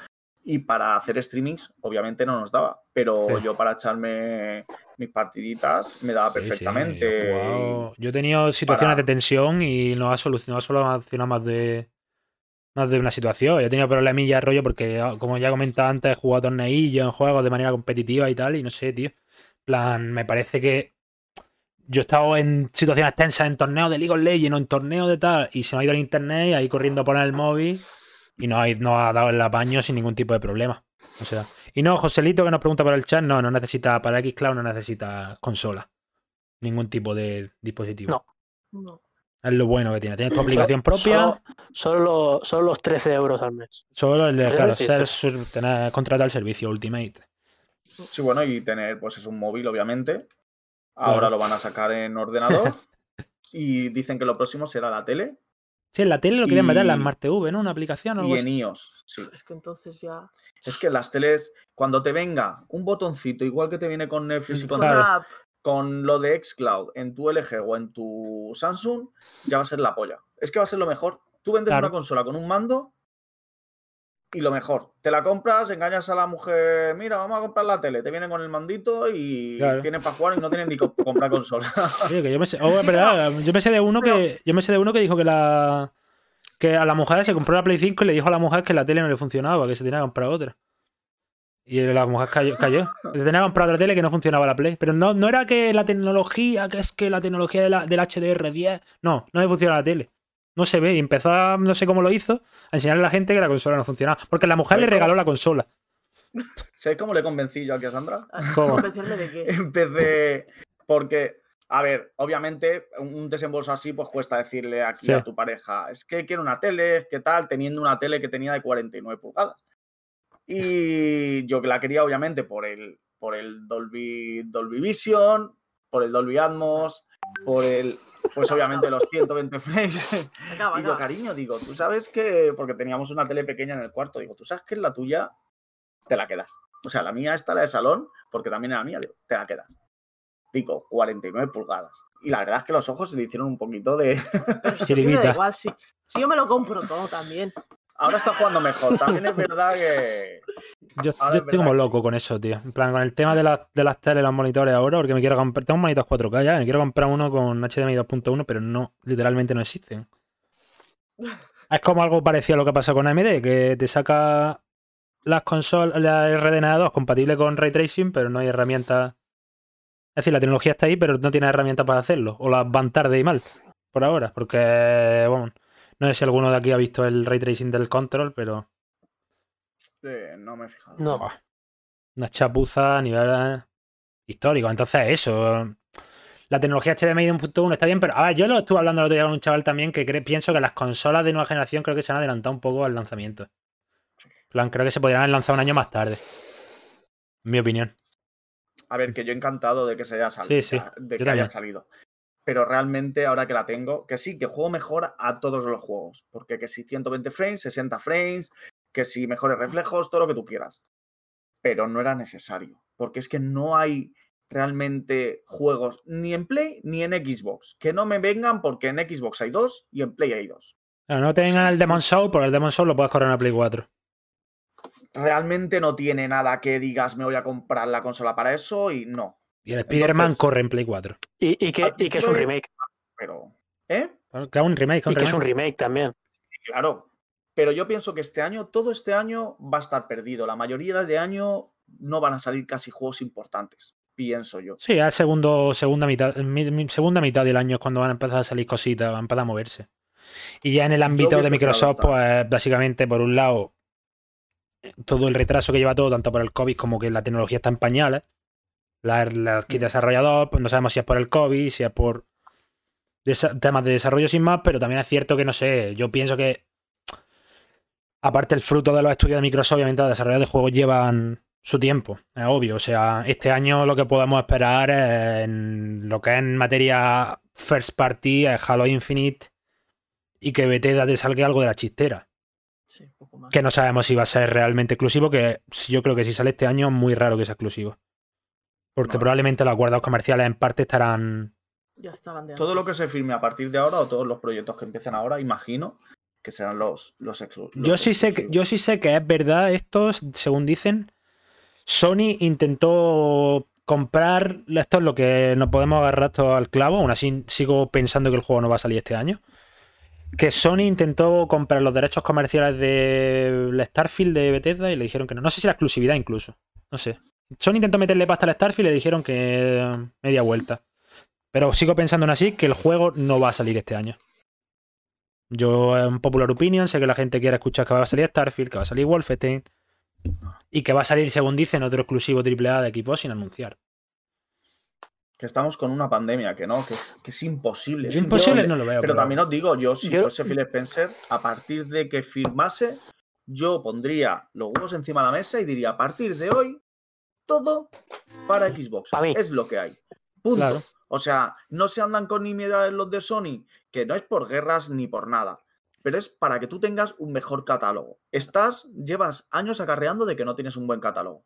y para hacer streamings obviamente no nos daba. Pero Sí. yo para echarme mis partiditas me daba Sí, sí, perfectamente. yo, he jugado- yo he tenido situaciones para- de tensión y no ha solucionado, solo ha solucionado más de más de una situación. Yo he tenido problemillas de rollo porque, ah, como ya comentaba antes, he jugado torneillos en juegos de manera competitiva y tal, y no sé, tío. En plan, me parece que yo he estado en situaciones tensas en torneos de League of Legends o en torneos de tal, y se me ha ido el internet y ahí corriendo a poner el móvil y no, hay, no ha dado el apaño sin ningún tipo de problema. O sea, y no, Joselito que nos pregunta por el chat, no, no necesita, para Xcloud no necesita consola. Ningún tipo de dispositivo. No. No. Es lo bueno que tiene. Tienes tu aplicación propia, Solo, solo, lo- solo los 13 euros al mes. solo el claro, ser, tener contratado el servicio Ultimate. Sí, bueno, y tener, pues es un móvil, obviamente. Ahora Claro. lo van a sacar en ordenador. y dicen que lo próximo será la tele Sí, en la tele lo quieren meter en la Smart TV, ¿no? Una aplicación o algo y en así. iOS. Sí. Es que entonces ya. Es que las teles, cuando te venga un botoncito, igual que te viene con Netflix y con, Claro. Una app. con lo de Xcloud en tu LG o en tu Samsung, ya va a ser la polla. Es que va a ser lo mejor. Tú vendes Claro. una consola con un mando y lo mejor. Te la compras, engañas a la mujer, mira, vamos a comprar la tele, te viene con el mandito y Claro. tienes para jugar y no tienes ni co- comprar consola. Oye, que yo me sé, oh, verdad, yo me sé de uno que yo me sé de uno que dijo que la que a la mujer se compró la Play 5 y le dijo a la mujer que la tele no le funcionaba, que se tenía que comprar otra. Y la mujer cayó, cayó. Se tenía que comprar otra tele que no funcionaba la Play. Pero no, no era que la tecnología, que es que la tecnología de la- del HDR10. No, no le funciona la tele. No se ve. Y empezó a, no sé cómo lo hizo, a enseñarle a la gente que la consola no funcionaba. Porque la mujer le ¿Sabes cómo? regaló la consola. ¿Sabes cómo le convencí yo aquí a Sandra? ¿Cómo? ¿Convencerme de qué? Empecé. Porque, a ver, obviamente, un un desembolso así, pues cuesta decirle aquí Sí. a tu pareja, es que quiero una tele, ¿qué tal? Teniendo una tele que tenía de 49 pulgadas. Y yo que la quería, obviamente, por el, por el Dolby, Dolby Vision, por el Dolby Atmos, por el. Pues obviamente los 120 frames. Acaba, Digo, acaba. cariño, digo, tú sabes que. Porque teníamos una tele pequeña en el cuarto. Digo, tú sabes que la tuya te la quedas. O sea, la mía está la de salón, porque también era mía, digo, te la quedas. Digo, 49 pulgadas. Y la verdad es que los ojos se le hicieron un poquito de. Pero si me da igual, si, si yo me lo compro todo también. Ahora está jugando mejor. También es verdad que. Yo, estoy como loco con eso, tío. En plan, con el tema de, las de las teles, los monitores ahora, porque me quiero comprar. Tengo un monitor 4K ya, me quiero comprar uno con HDMI 2.1, pero no, literalmente no existen. Es como algo parecido a lo que pasó con AMD, que te saca las consolas, la RDNA 2 compatible con Ray Tracing, pero no hay herramientas. Es decir, la tecnología está ahí, pero no tiene herramientas para hacerlo. O las van tarde y mal, por ahora. Porque, bueno, no sé si alguno de aquí ha visto el Ray Tracing del Control, pero. Eh, no me he fijado. No. Una chapuza a nivel eh, histórico. Entonces, eso. La tecnología HDMI de 1.1 está bien, pero a ver, yo lo estuve hablando el otro día con un chaval también que cree- pienso que las consolas de nueva generación creo que se han adelantado un poco al lanzamiento. En plan, creo que se podrían haber lanzado un año más tarde. Mi opinión. A ver, que yo encantado de que se haya salido. De que haya salido. Pero realmente, ahora que la tengo, que sí, que juego mejor a todos los juegos. Porque que si 120 frames, 60 frames, que si mejores reflejos, todo lo que tú quieras. Pero no era necesario. Porque es que no hay realmente juegos ni en Play ni en Xbox. Que no me vengan porque en Xbox hay dos y en Play hay dos. no tengan el Demon Soul, porque el Demon Soul lo puedes correr en Play 4 realmente no tiene nada que digas me voy a comprar la consola para eso y no. Y el Spider-Man corre en Play 4. Y, que, es un remake. Pero, ¿eh? Que es un remake. y que es un remake también. claro. Pero yo pienso que este año, todo este año va a estar perdido. La mayoría de año no van a salir casi juegos importantes, pienso yo. Sí, a segundo, segunda mitad, segunda mitad del año es cuando van a empezar a salir cositas, van a empezar a moverse. Y ya en el ámbito de Microsoft, pues básicamente, por un lado, todo el retraso que lleva todo, tanto por el COVID como que la tecnología está en pañales. La, la mm. desarrollador, pues no sabemos si es por el COVID, si es por temas de desarrollo sin más, pero también es cierto que no sé, yo pienso que aparte el fruto de los estudios de Microsoft, obviamente los desarrolladores de juegos llevan su tiempo, es obvio. O sea, este año lo que podemos esperar en lo que es en materia first party es Halo Infinite y que Bethesda te salga algo de la chistera. Que no sabemos si va a ser realmente exclusivo, que yo creo que si sale este año es muy raro que sea exclusivo. Porque probablemente los acuerdos comerciales en parte estarán... Ya estaban Todo lo que se firme a partir de ahora o todos los proyectos que empiecen ahora, imagino que serán los, los, yo, sí sé que, yo sí sé que es verdad esto, según dicen. Sony intentó comprar, esto es lo que nos podemos agarrar todo al clavo, aún así sigo pensando que el juego no va a salir este año que Sony intentó comprar los derechos comerciales de Starfield de Bethesda y le dijeron que no. No sé si la exclusividad incluso. No sé. Sony intentó meterle pasta al Starfield y le dijeron que media vuelta. Pero sigo pensando en así que el juego no va a salir este año. Yo, en popular opinion, sé que la gente quiere escuchar que va a salir Starfield, que va a salir Wolfenstein y que va a salir, según dicen, otro exclusivo AAA de equipo sin anunciar que estamos con una pandemia, que no, que es, que es imposible. Es imposible, no lo veo. Pero, también os digo, yo si fuese Phil Spencer, a partir de que firmase, yo pondría los huevos encima de la mesa y diría, a partir de hoy, todo para Xbox. Es lo que hay. Punto. O sea, no se andan con nimiedades los de Sony, que no es por guerras ni por nada, pero es para que tú tengas un mejor catálogo. Estás, llevas años acarreando de que no tienes un buen catálogo.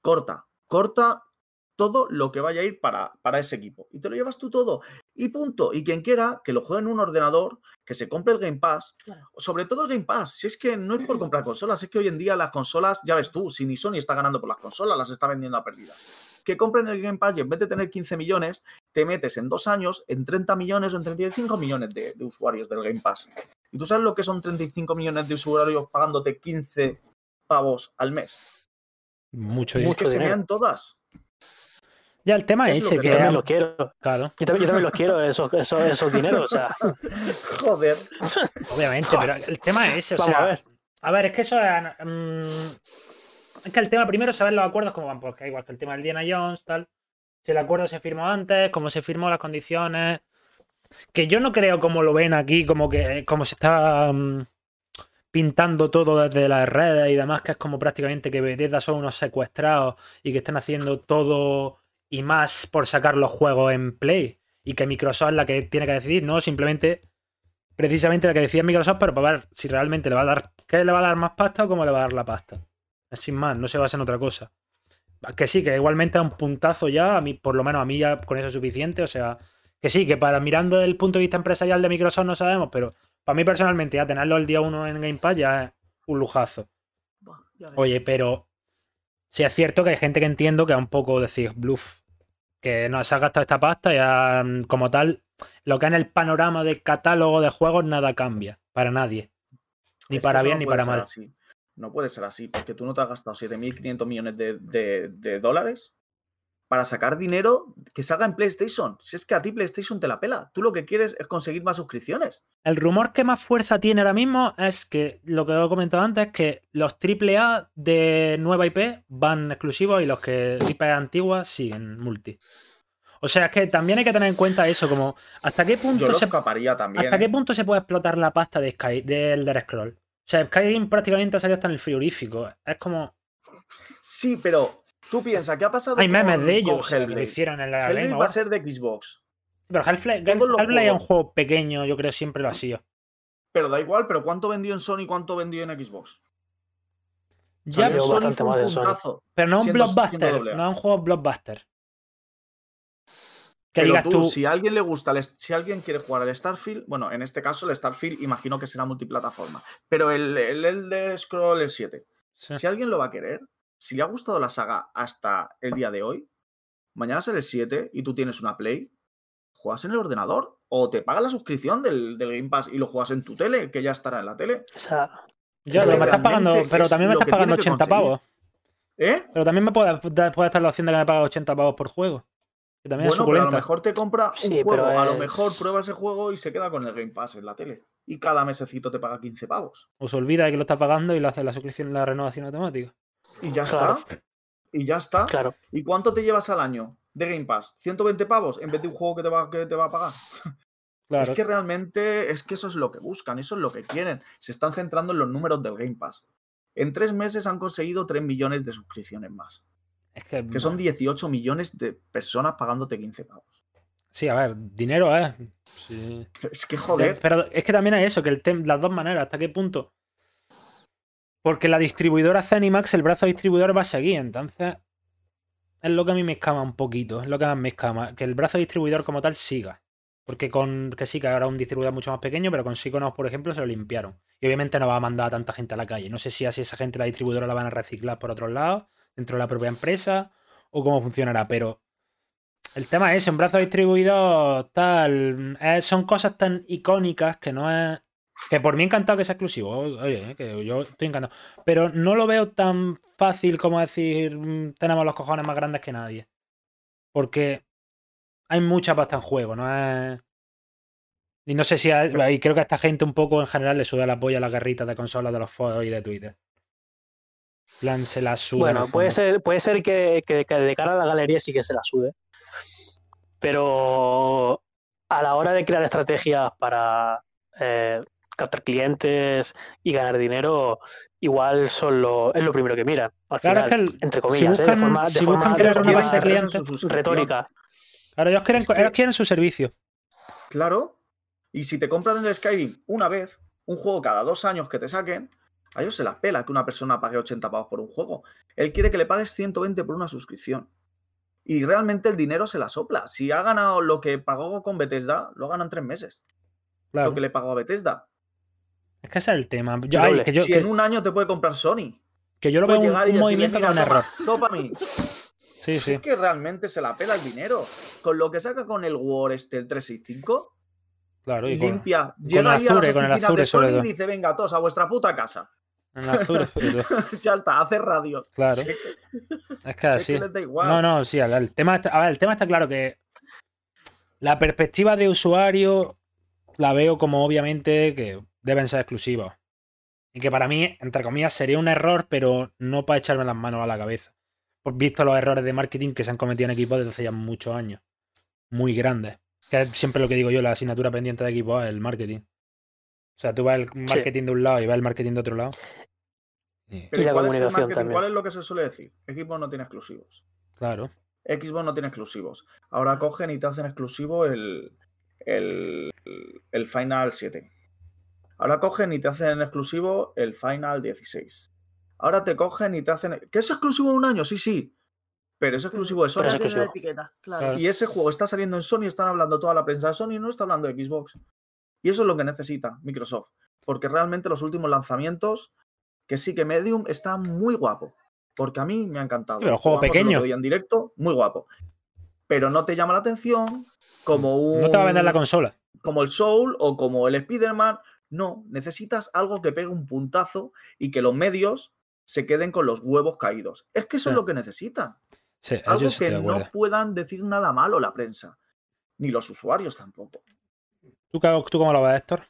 Corta, corta todo lo que vaya a ir para, para ese equipo. Y te lo llevas tú todo. Y punto. Y quien quiera que lo juegue en un ordenador, que se compre el Game Pass. Sobre todo el Game Pass. Si es que no es por comprar consolas, es que hoy en día las consolas, ya ves tú, si ni Sony está ganando por las consolas, las está vendiendo a pérdidas. Que compren el Game Pass y en vez de tener 15 millones, te metes en dos años en 30 millones o en 35 millones de, usuarios del Game Pass. ¿Y tú sabes lo que son 35 millones de usuarios pagándote 15 pavos al mes? Mucho, dinero. que se todas. Ya el tema es, ese que. Yo también los quiero. Claro. Yo también, los quiero, esos, esos, esos dineros. O sea. Joder. Obviamente, pero el tema es ese. O sea, a ver. A ver, es que eso es. Mm, es que el tema primero saber los acuerdos como van, porque igual que el tema del Diana Jones, tal. Si el acuerdo se firmó antes, cómo se firmó las condiciones. Que yo no creo como lo ven aquí, como que como se está mm, pintando todo desde las redes y demás, que es como prácticamente que Bethesda son unos secuestrados y que están haciendo todo y más por sacar los juegos en Play. Y que Microsoft es la que tiene que decidir, no simplemente, precisamente la que decía Microsoft, pero para ver si realmente le va a dar, ¿qué le va a dar más pasta o cómo le va a dar la pasta? Sin más, no se basa en otra cosa. Que sí, que igualmente es un puntazo ya, a mí, por lo menos a mí ya con eso es suficiente, o sea, que sí, que para mirando desde el punto de vista empresarial de Microsoft no sabemos, pero para mí personalmente ya tenerlo el día uno en Game Pass ya es un lujazo. Oye, pero si es cierto que hay gente que entiendo que a un poco decir bluff, que no se ha gastado esta pasta y mm, como tal, lo que en el panorama de catálogo de juegos nada cambia para nadie. Ni para bien ni para mal. No puede ser así, porque tú no te has gastado 7.500 millones de dólares para sacar dinero que salga en PlayStation. Si es que a ti PlayStation te la pela. Tú lo que quieres es conseguir más suscripciones. El rumor que más fuerza tiene ahora mismo es que, lo que he comentado antes, es que los AAA de nueva IP van exclusivos y los que IP antiguas siguen multi. O sea, es que también hay que tener en cuenta eso, como hasta qué punto se también, hasta qué ¿eh? punto se puede explotar la pasta de Sky, de Elder Scroll. O sea, Skyrim prácticamente ha salido hasta en el frigorífico. Es como. Sí, pero Tú piensas, ¿qué ha pasado Hay memes de ellos que lo hicieron en la Hellblade va a ser de Xbox. Pero Half-Life es un juego pequeño, yo creo siempre lo ha sido. Pero da igual, pero ¿cuánto vendió en Sony y cuánto vendió en Xbox? Ya veo bastante más en Sony. Pero no un blockbuster, no un juego blockbuster. Que digas tú, si a alguien le gusta, si alguien quiere jugar al Starfield, bueno, en este caso el Starfield imagino que será multiplataforma, pero el, el, de Scroll el 7, si alguien lo va a querer, si le ha gustado la saga hasta el día de hoy, mañana será el 7 y tú tienes una Play, juegas en el ordenador o te pagas la suscripción del, Game Pass y lo juegas en tu tele, que ya estará en la tele. O sea, ya, pero, me estás pagando, pero también me estás pagando 80 pavos. ¿Eh? Pero también me puede, puede estar la opción de que me pague 80 pavos por juego. Que también bueno, pero a lo mejor te compra un juego, a lo mejor prueba ese juego y se queda con el Game Pass en la tele. Y cada mesecito te paga 15 pavos. O se olvida de que lo está pagando y le hace la suscripción la renovación automática. Y ya está. Y ya está. Claro. ¿Y cuánto te llevas al año de Game Pass? ¿120 pavos en vez de un juego que te va, que te va a pagar? Claro. Es que realmente es que eso es lo que buscan, eso es lo que quieren. Se están centrando en los números del Game Pass. En tres meses han conseguido 3 millones de suscripciones más. Es que, que son 18 millones de personas pagándote 15 pavos. Sí, a ver, dinero es. Sí. Es que joder. Pero es que también hay eso, que el las dos maneras, ¿hasta qué punto? Porque la distribuidora Zenimax, el brazo distribuidor va a seguir, entonces es lo que a mí me escama un poquito, es lo que más me escama, que el brazo distribuidor como tal siga. Porque con que sí, que ahora un distribuidor mucho más pequeño, pero con Psychonauts, por ejemplo, se lo limpiaron. Y obviamente no va a mandar a tanta gente a la calle. No sé si así esa gente, la distribuidora, la van a reciclar por otros lados, dentro de la propia empresa, o cómo funcionará. Pero el tema es, un brazo distribuidor, tal, son cosas tan icónicas que no es... Que por mí encantado que sea exclusivo, oye, eh, que yo estoy encantado. Pero no lo veo tan fácil como decir, mm, tenemos los cojones más grandes que nadie. Porque hay mucha pasta en juego, ¿no? Es... Y no sé si. y creo que a esta gente un poco en general le sube la polla a las guerritas de consolas de los foros y de Twitter. Plan, se la sube. Bueno, puede ser, puede ser que, de cara a la galería sí que se la sube. Pero a la hora de crear estrategias para eh, captar clientes y ganar dinero, igual son lo, es lo primero que miran. Al final, que entre comillas, ¿eh? de forma, de forma, retórica. Ahora ellos quieren, quieren su servicio. Claro. Y si te compran el Skyrim una vez, un juego cada dos años que te saquen, a ellos se la pela que una persona pague 80 pavos por un juego. Él quiere que le pagues 120 por una suscripción. Y realmente el dinero se la sopla. Si ha ganado lo que pagó con Bethesda, lo ganan tres meses. Lo que le pagó a Bethesda. Es que ese es el tema. si en un año te puede comprar Sony. Que yo lo veo un, un movimiento con error. Toma, mí. Sí, sí. Es que realmente se la pela el dinero. Con lo que saca con el War este, el 365, claro, y limpia. llega ahí a las con el Azure, de Sony y dice, venga, todos a vuestra puta casa. En Azure, ya está, hace radio. Claro. es que así. No, no, sí, el tema, está, a ver, el tema está claro que la perspectiva de usuario la veo como obviamente que deben ser exclusivos. Y que para mí, entre comillas, sería un error, pero no para echarme las manos a la cabeza visto los errores de marketing que se han cometido en equipos desde hace ya muchos años. Muy grandes. Que es siempre lo que digo yo, la asignatura pendiente de equipos es el marketing. O sea, tú vas el marketing de un lado y vas el marketing de otro lado. Y, la comunicación también. ¿Cuál es lo que se suele decir? Equipos no tiene exclusivos. Claro. Xbox no tiene exclusivos. Ahora cogen y te hacen exclusivo el, el, el Final 7. Ahora cogen y te hacen exclusivo el Final 16. Ahora te cogen y te hacen. ¿Que es exclusivo de un año? Sí, sí. Pero es exclusivo de Sony. Y ese juego está saliendo en Sony, están hablando toda la prensa de Sony, no está hablando de Xbox. Y eso es lo que necesita Microsoft. Porque realmente los últimos lanzamientos, que sí que Medium está muy guapo. Porque a mí me ha encantado. Pero juego pequeño. en directo, muy guapo. Pero no te llama la atención como un. No te va a vender la consola. Como el Soul o como el Spider-Man. No, necesitas algo que pegue un puntazo y que los medios se queden con los huevos caídos. Es que eso es lo que necesitan. Algo que no puedan decir nada malo la prensa, ni los usuarios tampoco. ¿Tú, tú cómo lo ves, Héctor?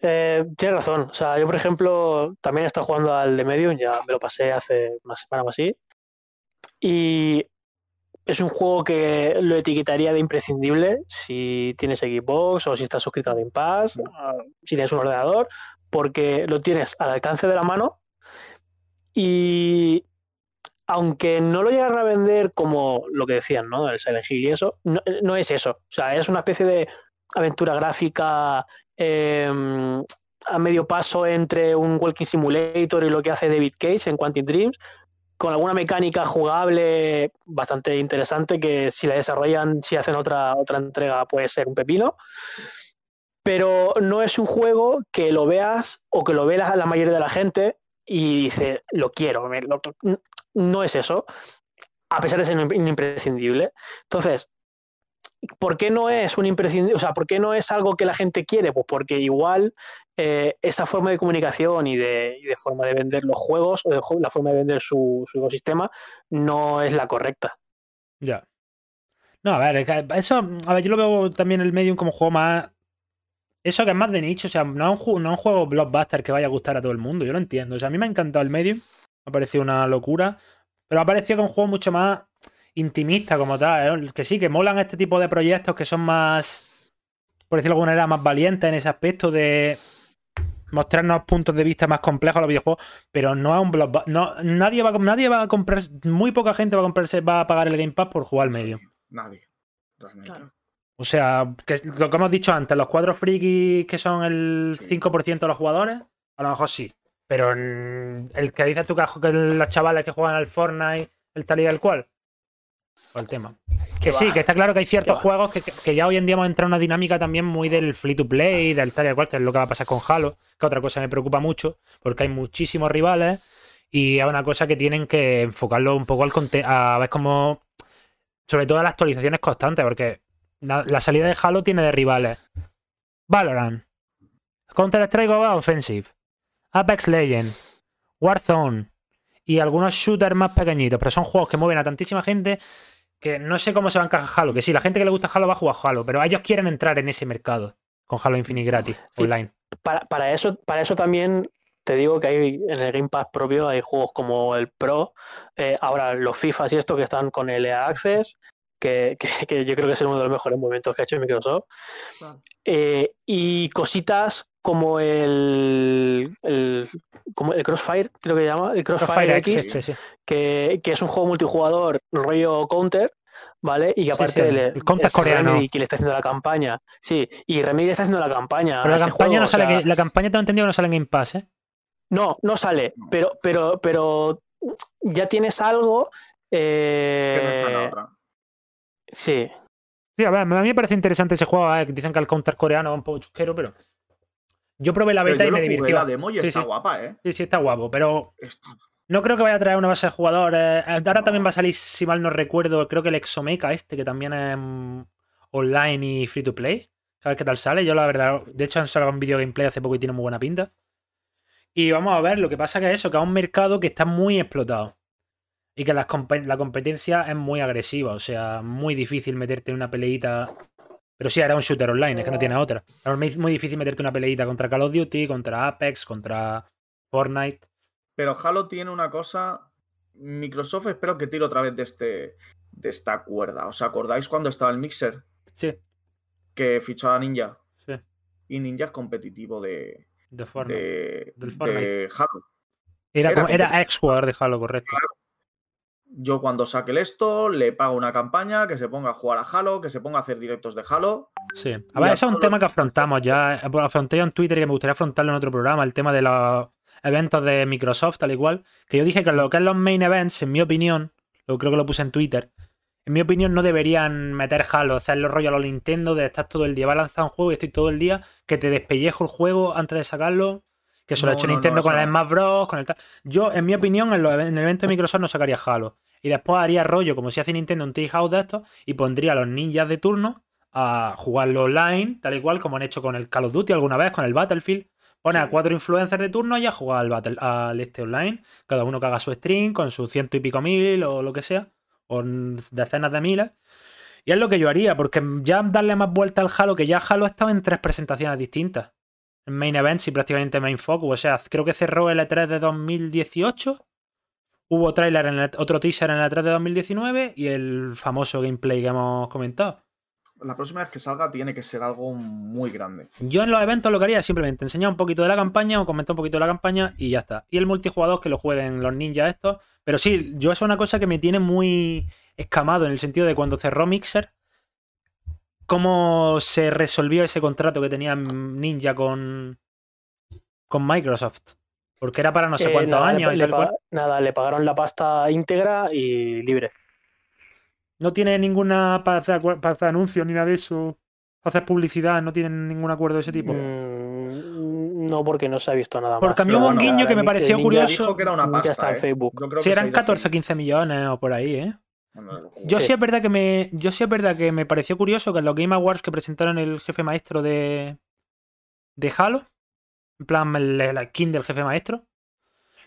Eh, tienes razón. O sea, yo, por ejemplo, también he estado jugando al de Medium, ya me lo pasé hace una semana o así. Y es un juego que lo etiquetaría de imprescindible si tienes Xbox o si estás suscrito a Game Pass, si tienes un ordenador, porque lo tienes al alcance de la mano y aunque no lo llegaran a vender como lo que decían, ¿no? El Silent Hill y eso, no, es eso. O sea, es una especie de aventura gráfica em, a medio paso entre un Walking Simulator y lo que hace David Cage en Quantum Dreams, con alguna mecánica jugable bastante interesante que si la desarrollan, si hacen otra, otra entrega puede ser un pepino. Pero no es un juego que lo veas o que lo ve la, mayoría de la gente y dice, lo quiero. No es eso, a pesar de ser imprescindible. Entonces, ¿por qué no es un imprescindible? O sea, ¿por qué no es algo que la gente quiere? Pues porque igual eh, esa forma de comunicación y de, forma de vender los juegos, o la forma de vender su, ecosistema, no es la correcta. Ya. No, a ver, eso, a ver, yo lo veo también el Medium como juego más. Eso que es más de nicho, o sea, no es un, un juego blockbuster que vaya a gustar a todo el mundo, yo lo entiendo. O sea, a mí me ha encantado el Medium, me ha parecido una locura, pero me ha parecido que es un juego mucho más intimista como tal. ¿eh? Que sí, que molan este tipo de proyectos que son más, por decirlo de alguna manera, más valientes en ese aspecto de mostrarnos puntos de vista más complejos a los videojuegos, pero no es un blog. No, nadie, va, nadie va a comprar, muy poca gente va a comprarse, va a pagar el Game Pass por jugar al medio. Nadie. O sea, que lo que hemos dicho antes, los cuatro frikis que son el 5% de los jugadores, a lo mejor sí. Pero el que dices tú que los chavales que juegan al Fortnite, el tal y el cual, el tema. Que sí, que está claro que hay ciertos juegos que, ya hoy en día hemos entrado en una dinámica también muy del free to play, del tal y cual, que es lo que va a pasar con Halo, que otra cosa me preocupa mucho, porque hay muchísimos rivales y es una cosa que tienen que enfocarlo un poco al a ver cómo. Sobre todo a las actualizaciones constantes, porque la, salida de Halo tiene de rivales. Valorant, Counter-Strike Offensive, Apex Legends, Warzone, y algunos shooters más pequeñitos, pero son juegos que mueven a tantísima gente que no sé cómo se va a encajar Halo. Que sí, la gente que le gusta Halo va a jugar Halo, pero ellos quieren entrar en ese mercado con Halo Infinite gratis, online. Para, eso, para eso también te digo que hay en el Game Pass propio hay juegos como el Pro, eh, ahora los FIFA y esto que están con el EA Access, que, yo creo que es uno de los mejores movimientos que ha hecho Microsoft. Eh, y cositas como el, como el Crossfire, creo que se llama, el Crossfire, X, Que, es un juego multijugador rollo counter, ¿vale? Y que aparte el counter coreano. y que le está haciendo la campaña. Sí, y Remedy está haciendo la campaña. Pero la campaña no sale, la campaña tengo entendido que no sale en Game Pass, ¿eh? No, no sale, pero, pero, pero ya tienes algo. Eh... Sí. Sí, a, ver, a mí me parece interesante ese juego. ¿eh? Dicen que el counter coreano es un poco chusquero, pero yo probé la beta y me divirtió. La demo y está guapa, ¿eh? Sí, sí, está guapo, pero no creo que vaya a traer una base de jugadores. Ahora también va a salir, si mal no recuerdo, creo que el Exomeca este, que también es mm, online y free to play. ¿Sabes qué tal sale? Yo la verdad, de hecho han salido un video gameplay hace poco y tiene muy buena pinta. Y vamos a ver, lo que pasa que es eso, que es un mercado que está muy explotado. Y que la, la competencia es muy agresiva, o sea, muy difícil meterte en una peleita pero sí, era un shooter online, es que no tiene otra. Es muy difícil meterte una peleita contra Call of Duty, contra Apex, contra Fortnite. Pero Halo tiene una cosa. Microsoft espero que tire otra vez de, este, de esta cuerda. ¿Os acordáis cuando estaba el Mixer? Sí. Que fichó a Ninja. Sí. Y Ninja es competitivo de. De Fortnite. De, Fortnite. Halo. Era, era, ex-jugador de Halo, correcto yo cuando saque el esto, le pago una campaña, que se ponga a jugar a Halo, que se ponga a hacer directos de Halo. Sí. A ver, eso es un tema que afrontamos ya. Afronté en Twitter y que me gustaría afrontarlo en otro programa, el tema de los eventos de Microsoft, tal y cual. Que yo dije que lo que es los main events, en mi opinión, lo creo que lo puse en Twitter, en mi opinión no deberían meter Halo, hacerlo rollo a los Nintendo, de estar todo el día, va a lanzar un juego y estoy todo el día, que te despellejo el juego antes de sacarlo. Que eso lo ha hecho Nintendo con el Smash Bros. Con el Yo, en mi opinión, en, en, el evento de Microsoft no sacaría Halo. Y después haría rollo, como si hace Nintendo, un House de estos, y pondría a los ninjas de turno a jugarlo online, tal y cual como han hecho con el Call of Duty alguna vez, con el Battlefield. Pone a cuatro influencers de turno y a jugar al, battle, al este online. Cada uno que haga su stream con sus ciento y pico mil o lo que sea. O decenas de miles. Y es lo que yo haría, porque ya darle más vuelta al Halo, que ya Halo ha estado en tres presentaciones distintas. Main Events y prácticamente Main Focus. O sea, creo que cerró el E3 de 2018 Hubo trailer en otro teaser en la 3 de 2019 y el famoso gameplay que hemos comentado. la próxima vez que salga tiene que ser algo muy grande. Yo en los eventos lo que haría es simplemente enseñar un poquito de la campaña o comentar un poquito de la campaña y ya está. Y el multijugador que lo jueguen los ninjas estos. Pero sí, yo es una cosa que me tiene muy escamado en el sentido de cuando cerró Mixer, cómo se resolvió ese contrato que tenía Ninja con, con Microsoft. Porque era para no sé cuántos años. nada, le pagaron la pasta íntegra y libre. No tiene ninguna para hacer, anuncios ni nada de eso. Para hacer publicidad, no tienen ningún acuerdo de ese tipo. Mm, no, porque no se ha visto nada porque más. Porque a mí hubo un guiño que me pareció curioso. Que era una ya está en ¿eh? Facebook. Si eran 14 o 15 millones o por ahí, ¿eh? Yo sí. es verdad que me. Yo sí es verdad que me pareció curioso que en los Game Awards que presentaron el jefe maestro de. de Halo. En plan, la skin del jefe maestro.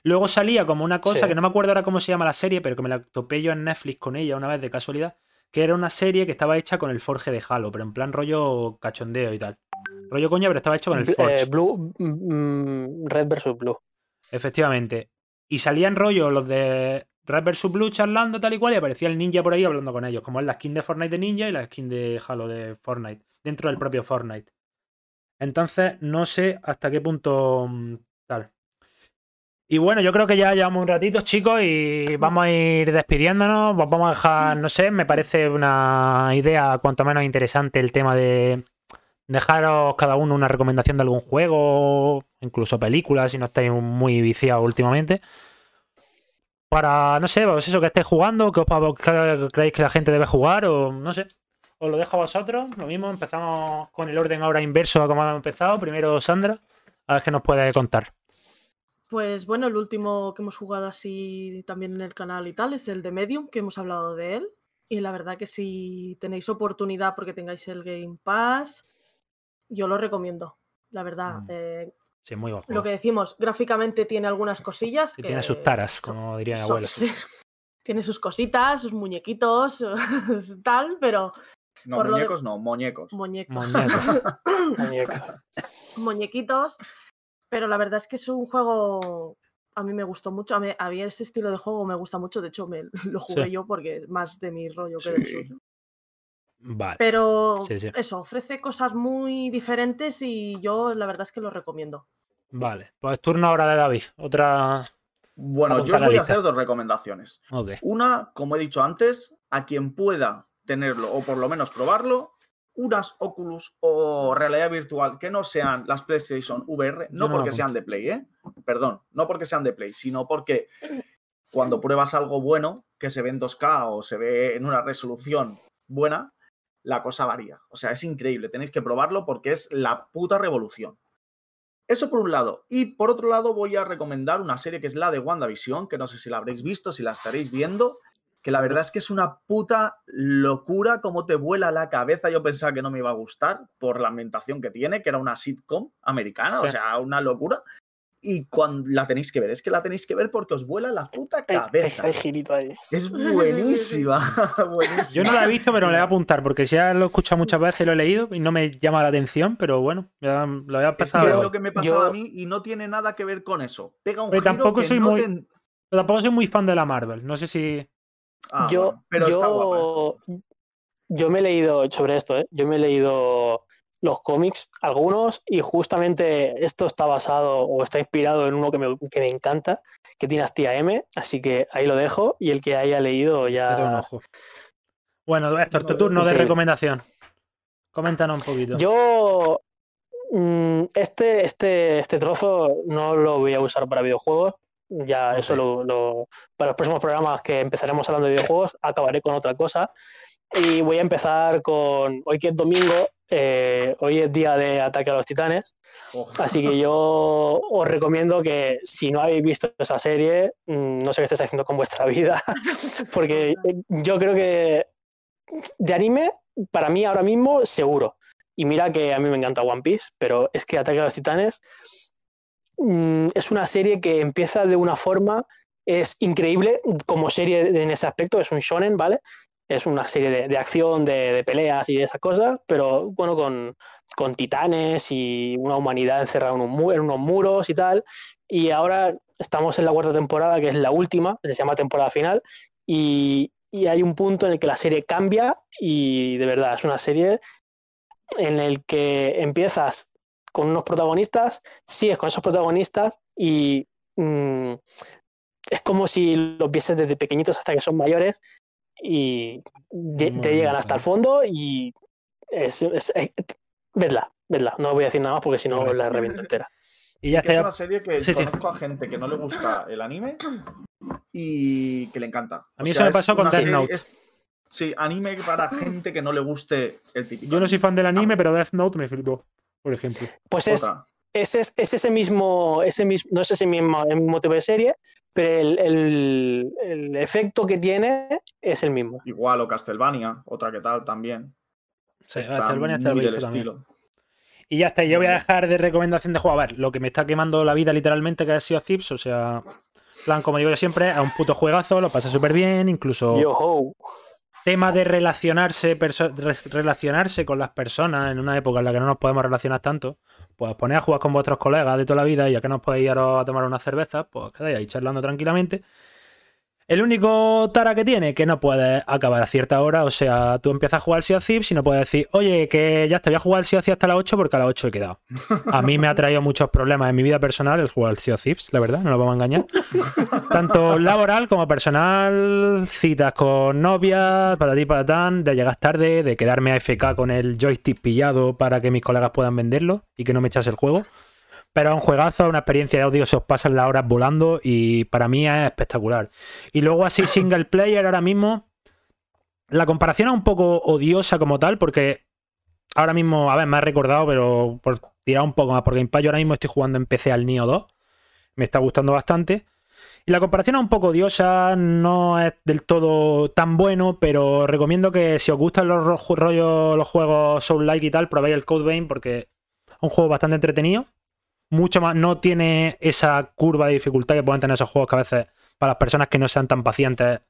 Luego salía como una cosa que no me acuerdo ahora cómo se llama la serie, pero que me la topé yo en Netflix con ella una vez de casualidad. Que era una serie que estaba hecha con el Forge de Halo, pero en plan rollo cachondeo y tal. Rollo coña, pero estaba hecho con el Forge. Eh, Blue, mm, mm, Red vs Blue. Efectivamente. Y salían rollo los de Red vs Blue charlando tal y cual y aparecía el ninja por ahí hablando con ellos, como es la skin de Fortnite de ninja y la skin de Halo de Fortnite, dentro del propio Fortnite. Entonces, no sé hasta qué punto mm, tal. Y bueno, yo creo que ya llevamos un ratito, chicos, y vamos a ir despidiéndonos. Vamos a dejar, no sé, me parece una idea cuanto menos interesante el tema de dejaros cada uno una recomendación de algún juego, incluso películas, si no estáis muy viciados últimamente para, no sé, pues eso, que estéis jugando, que, os, creéis que la gente debe jugar o no sé. Os lo dejo a vosotros. Lo mismo, empezamos con el orden ahora inverso a como hemos empezado. Primero Sandra, a ver qué nos puede contar. Pues bueno, el último que hemos jugado así también en el canal y tal es el de Medium, que hemos hablado de él. Y la verdad que si tenéis oportunidad porque tengáis el Game Pass, yo lo recomiendo. La verdad, mm. eh, lo que decimos, gráficamente tiene algunas cosillas. que tiene sus taras, como diría mi abuelo. Tiene sus cositas, sus muñequitos, tal, pero. No, muñecos no, muñecos. Muñecos. Muñequitos. Pero la verdad es que es un juego. A mí me gustó mucho. A mí, ese estilo de juego me gusta mucho. De hecho, me, lo jugué yo porque es más de mi rollo que del suyo. Vale. Pero eso, ofrece cosas muy diferentes y yo la verdad es que lo recomiendo. Vale, pues turno ahora de David. Otra. Bueno, yo os voy a hacer dos recomendaciones. Una, como he dicho antes, a quien pueda tenerlo o por lo menos probarlo, unas Oculus o realidad virtual que no sean las PlayStation VR, no, porque sean de Play, ¿eh? Perdón, no porque sean de Play, sino porque cuando pruebas algo bueno, que se ve en 2K o se ve en una resolución buena, la cosa varía. O sea, es increíble, tenéis que probarlo porque es la puta revolución. Eso por un lado. Y por otro lado voy a recomendar una serie que es la de WandaVision, que no sé si la habréis visto, si la estaréis viendo, que la verdad es que es una puta locura cómo te vuela la cabeza. Yo pensaba que no me iba a gustar por la ambientación que tiene, que era una sitcom americana, o sea, una locura y cuando la tenéis que ver, es que la tenéis que ver porque os vuela la puta cabeza. Es buenísima, Yo no la he visto, pero me la voy a apuntar porque ya lo he escuchado muchas veces, lo he leído y no me llama la atención, pero bueno, ya lo voy a pasar. Es, lo que me pasaba a mí y no tiene nada que ver con eso. Pega un pero tampoco soy muy, pero tampoco soy muy fan de la Marvel. No sé si. Ah, yo, pero yo, yo me he leído sobre esto, ¿eh? Yo me he leído los cómics, algunos, y justamente esto está basado o está inspirado en uno que me, que me encanta, que tiene Dinastía M, así que ahí lo dejo y el que haya leído ya... Bueno, Héctor, tu turno de recomendación. Coméntanos un poquito. Yo mm, este, este, este trozo no lo voy a usar para videojuegos. Ya eso lo, para los próximos programas que empezaremos hablando de videojuegos, acabaré con otra cosa. Y voy a empezar con hoy que es domingo, eh, hoy es día de ataque a los titanes, oh. así que yo os recomiendo que si no habéis visto esa serie, mm, no sé qué estáis haciendo con vuestra vida, porque yo creo que de anime, para mí ahora mismo, seguro. Y mira que a mí me encanta One Piece, pero es que Ataque a los Titanes mm, es una serie que empieza de una forma, es increíble como serie en ese aspecto, es un shonen, ¿vale? Es una serie de, acción, de, peleas y de esas cosas, pero bueno, con, con titanes y una humanidad encerrada en, unos muros y tal. Y ahora estamos en la cuarta temporada, que es la última, se llama temporada final, y y hay un punto en el que la serie cambia y de verdad es una serie en el que empiezas con unos protagonistas, sigues con esos protagonistas y mm, es como si los vieses desde pequeñitos hasta que son mayores y te llegan hasta el fondo y es, vedla, vedla. No voy a decir nada más porque si no la reviento entera. Y ya es una serie que conozco a gente que no le gusta el anime y que le encanta. A mí eso me pasó con Death Note. sí, anime para gente que no le guste el típico. Yo no soy fan del anime, pero Death Note me flipó, por ejemplo. Pues es, es, ese mismo, ese mismo, no es ese mismo, el mismo tipo de serie, pero el, el, efecto que tiene es el mismo. Igual o Castlevania, otra que tal también. Sí, Castlevania está muy del estilo. Y ya está, yo voy a dejar de recomendación de juego. A ver, lo que me está quemando la vida literalmente que ha sido Zips, o sea, plan, como digo yo siempre, a un puto juegazo, lo pasa súper bien, incluso... Tema de relacionarse, relacionarse con las personas en una época en la que no nos podemos relacionar tanto, pues ponéis a jugar con vuestros colegas de toda la vida y ya que no os podéis ir a tomar una cerveza, pues quedáis ahí charlando tranquilamente el único tara que tiene, que no puedes acabar a cierta hora, o sea, tú empiezas a jugar of Thieves y no puedes decir, oye, que ya te voy a jugar of Thieves hasta las 8 porque a las 8 he quedado. A mí me ha traído muchos problemas en mi vida personal el jugar al Sea of Thieves, la verdad, no lo vamos a engañar. Tanto laboral como personal, citas con novias, para tan, de llegar tarde, de quedarme a FK con el joystick pillado para que mis colegas puedan venderlo y que no me echas el juego. Pero es un juegazo, una experiencia de audio, se os pasan las horas volando y para mí es espectacular. Y luego así single player ahora mismo, la comparación es un poco odiosa como tal porque ahora mismo, a ver, me ha recordado, pero por tirar un poco más, porque en yo ahora mismo estoy jugando en PC al Nio 2, me está gustando bastante. Y la comparación es un poco odiosa, no es del todo tan bueno, pero recomiendo que si os gustan los rollos, los juegos Soul-like y tal, probéis el Code Vein porque es un juego bastante entretenido mucho más, no tiene esa curva de dificultad que pueden tener esos juegos que a veces para las personas que no sean tan pacientes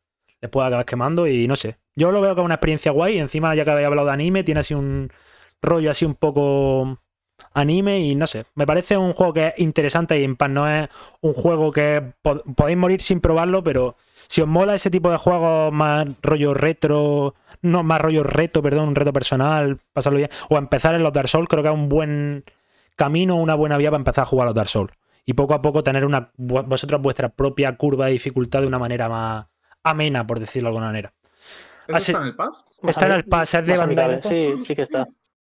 les puede acabar quemando y no sé. Yo lo veo como una experiencia guay. Encima, ya que había hablado de anime, tiene así un rollo así un poco anime y no sé. Me parece un juego que es interesante y en paz no es un juego que podéis morir sin probarlo, pero si os mola ese tipo de juegos más rollo retro, no más rollo reto, perdón, un reto personal, pasarlo bien, o empezar en los Dark Souls, creo que es un buen camino, una buena vía para empezar a jugar a los Dark Souls. Y poco a poco tener una vosotros vuestra propia curva de dificultad de una manera más amena, por decirlo de alguna manera. está en el pass? Está en el pass, es de bandera. Sí, sí que está.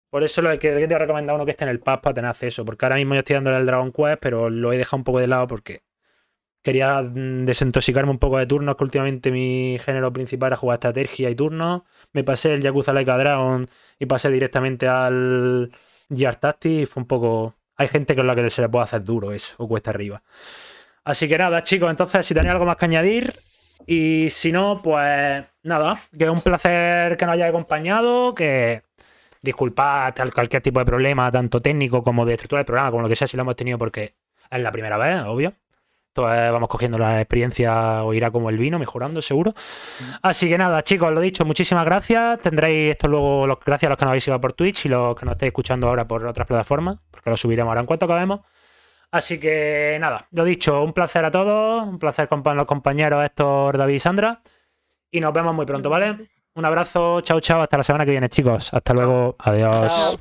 Por eso lo que te recomendado uno que esté en el pass para tener acceso. Porque ahora mismo yo estoy dándole el Dragon Quest, pero lo he dejado un poco de lado porque quería mm, desintoxicarme un poco de turnos, que últimamente mi género principal era jugar estrategia y turnos. Me pasé el Yakuza Laika Dragon y pasé directamente al Gear Tactics fue un poco... Hay gente es la que se le puede hacer duro eso, o cuesta arriba. Así que nada, chicos, entonces si tenéis algo más que añadir, y si no, pues nada, que es un placer que nos hayáis acompañado, que disculpad cualquier tipo de problema, tanto técnico como de estructura del programa, como lo que sea, si lo hemos tenido porque es la primera vez, obvio vamos cogiendo la experiencia o irá como el vino, mejorando seguro. Así que nada, chicos, lo dicho, muchísimas gracias. Tendréis esto luego, los, gracias a los que nos habéis ido por Twitch y los que nos estáis escuchando ahora por otras plataformas, porque lo subiremos ahora en cuanto acabemos. Así que nada, lo dicho, un placer a todos, un placer con los compañeros Héctor, David y Sandra. Y nos vemos muy pronto, ¿vale? Un abrazo, chao, chao, hasta la semana que viene, chicos. Hasta luego, adiós.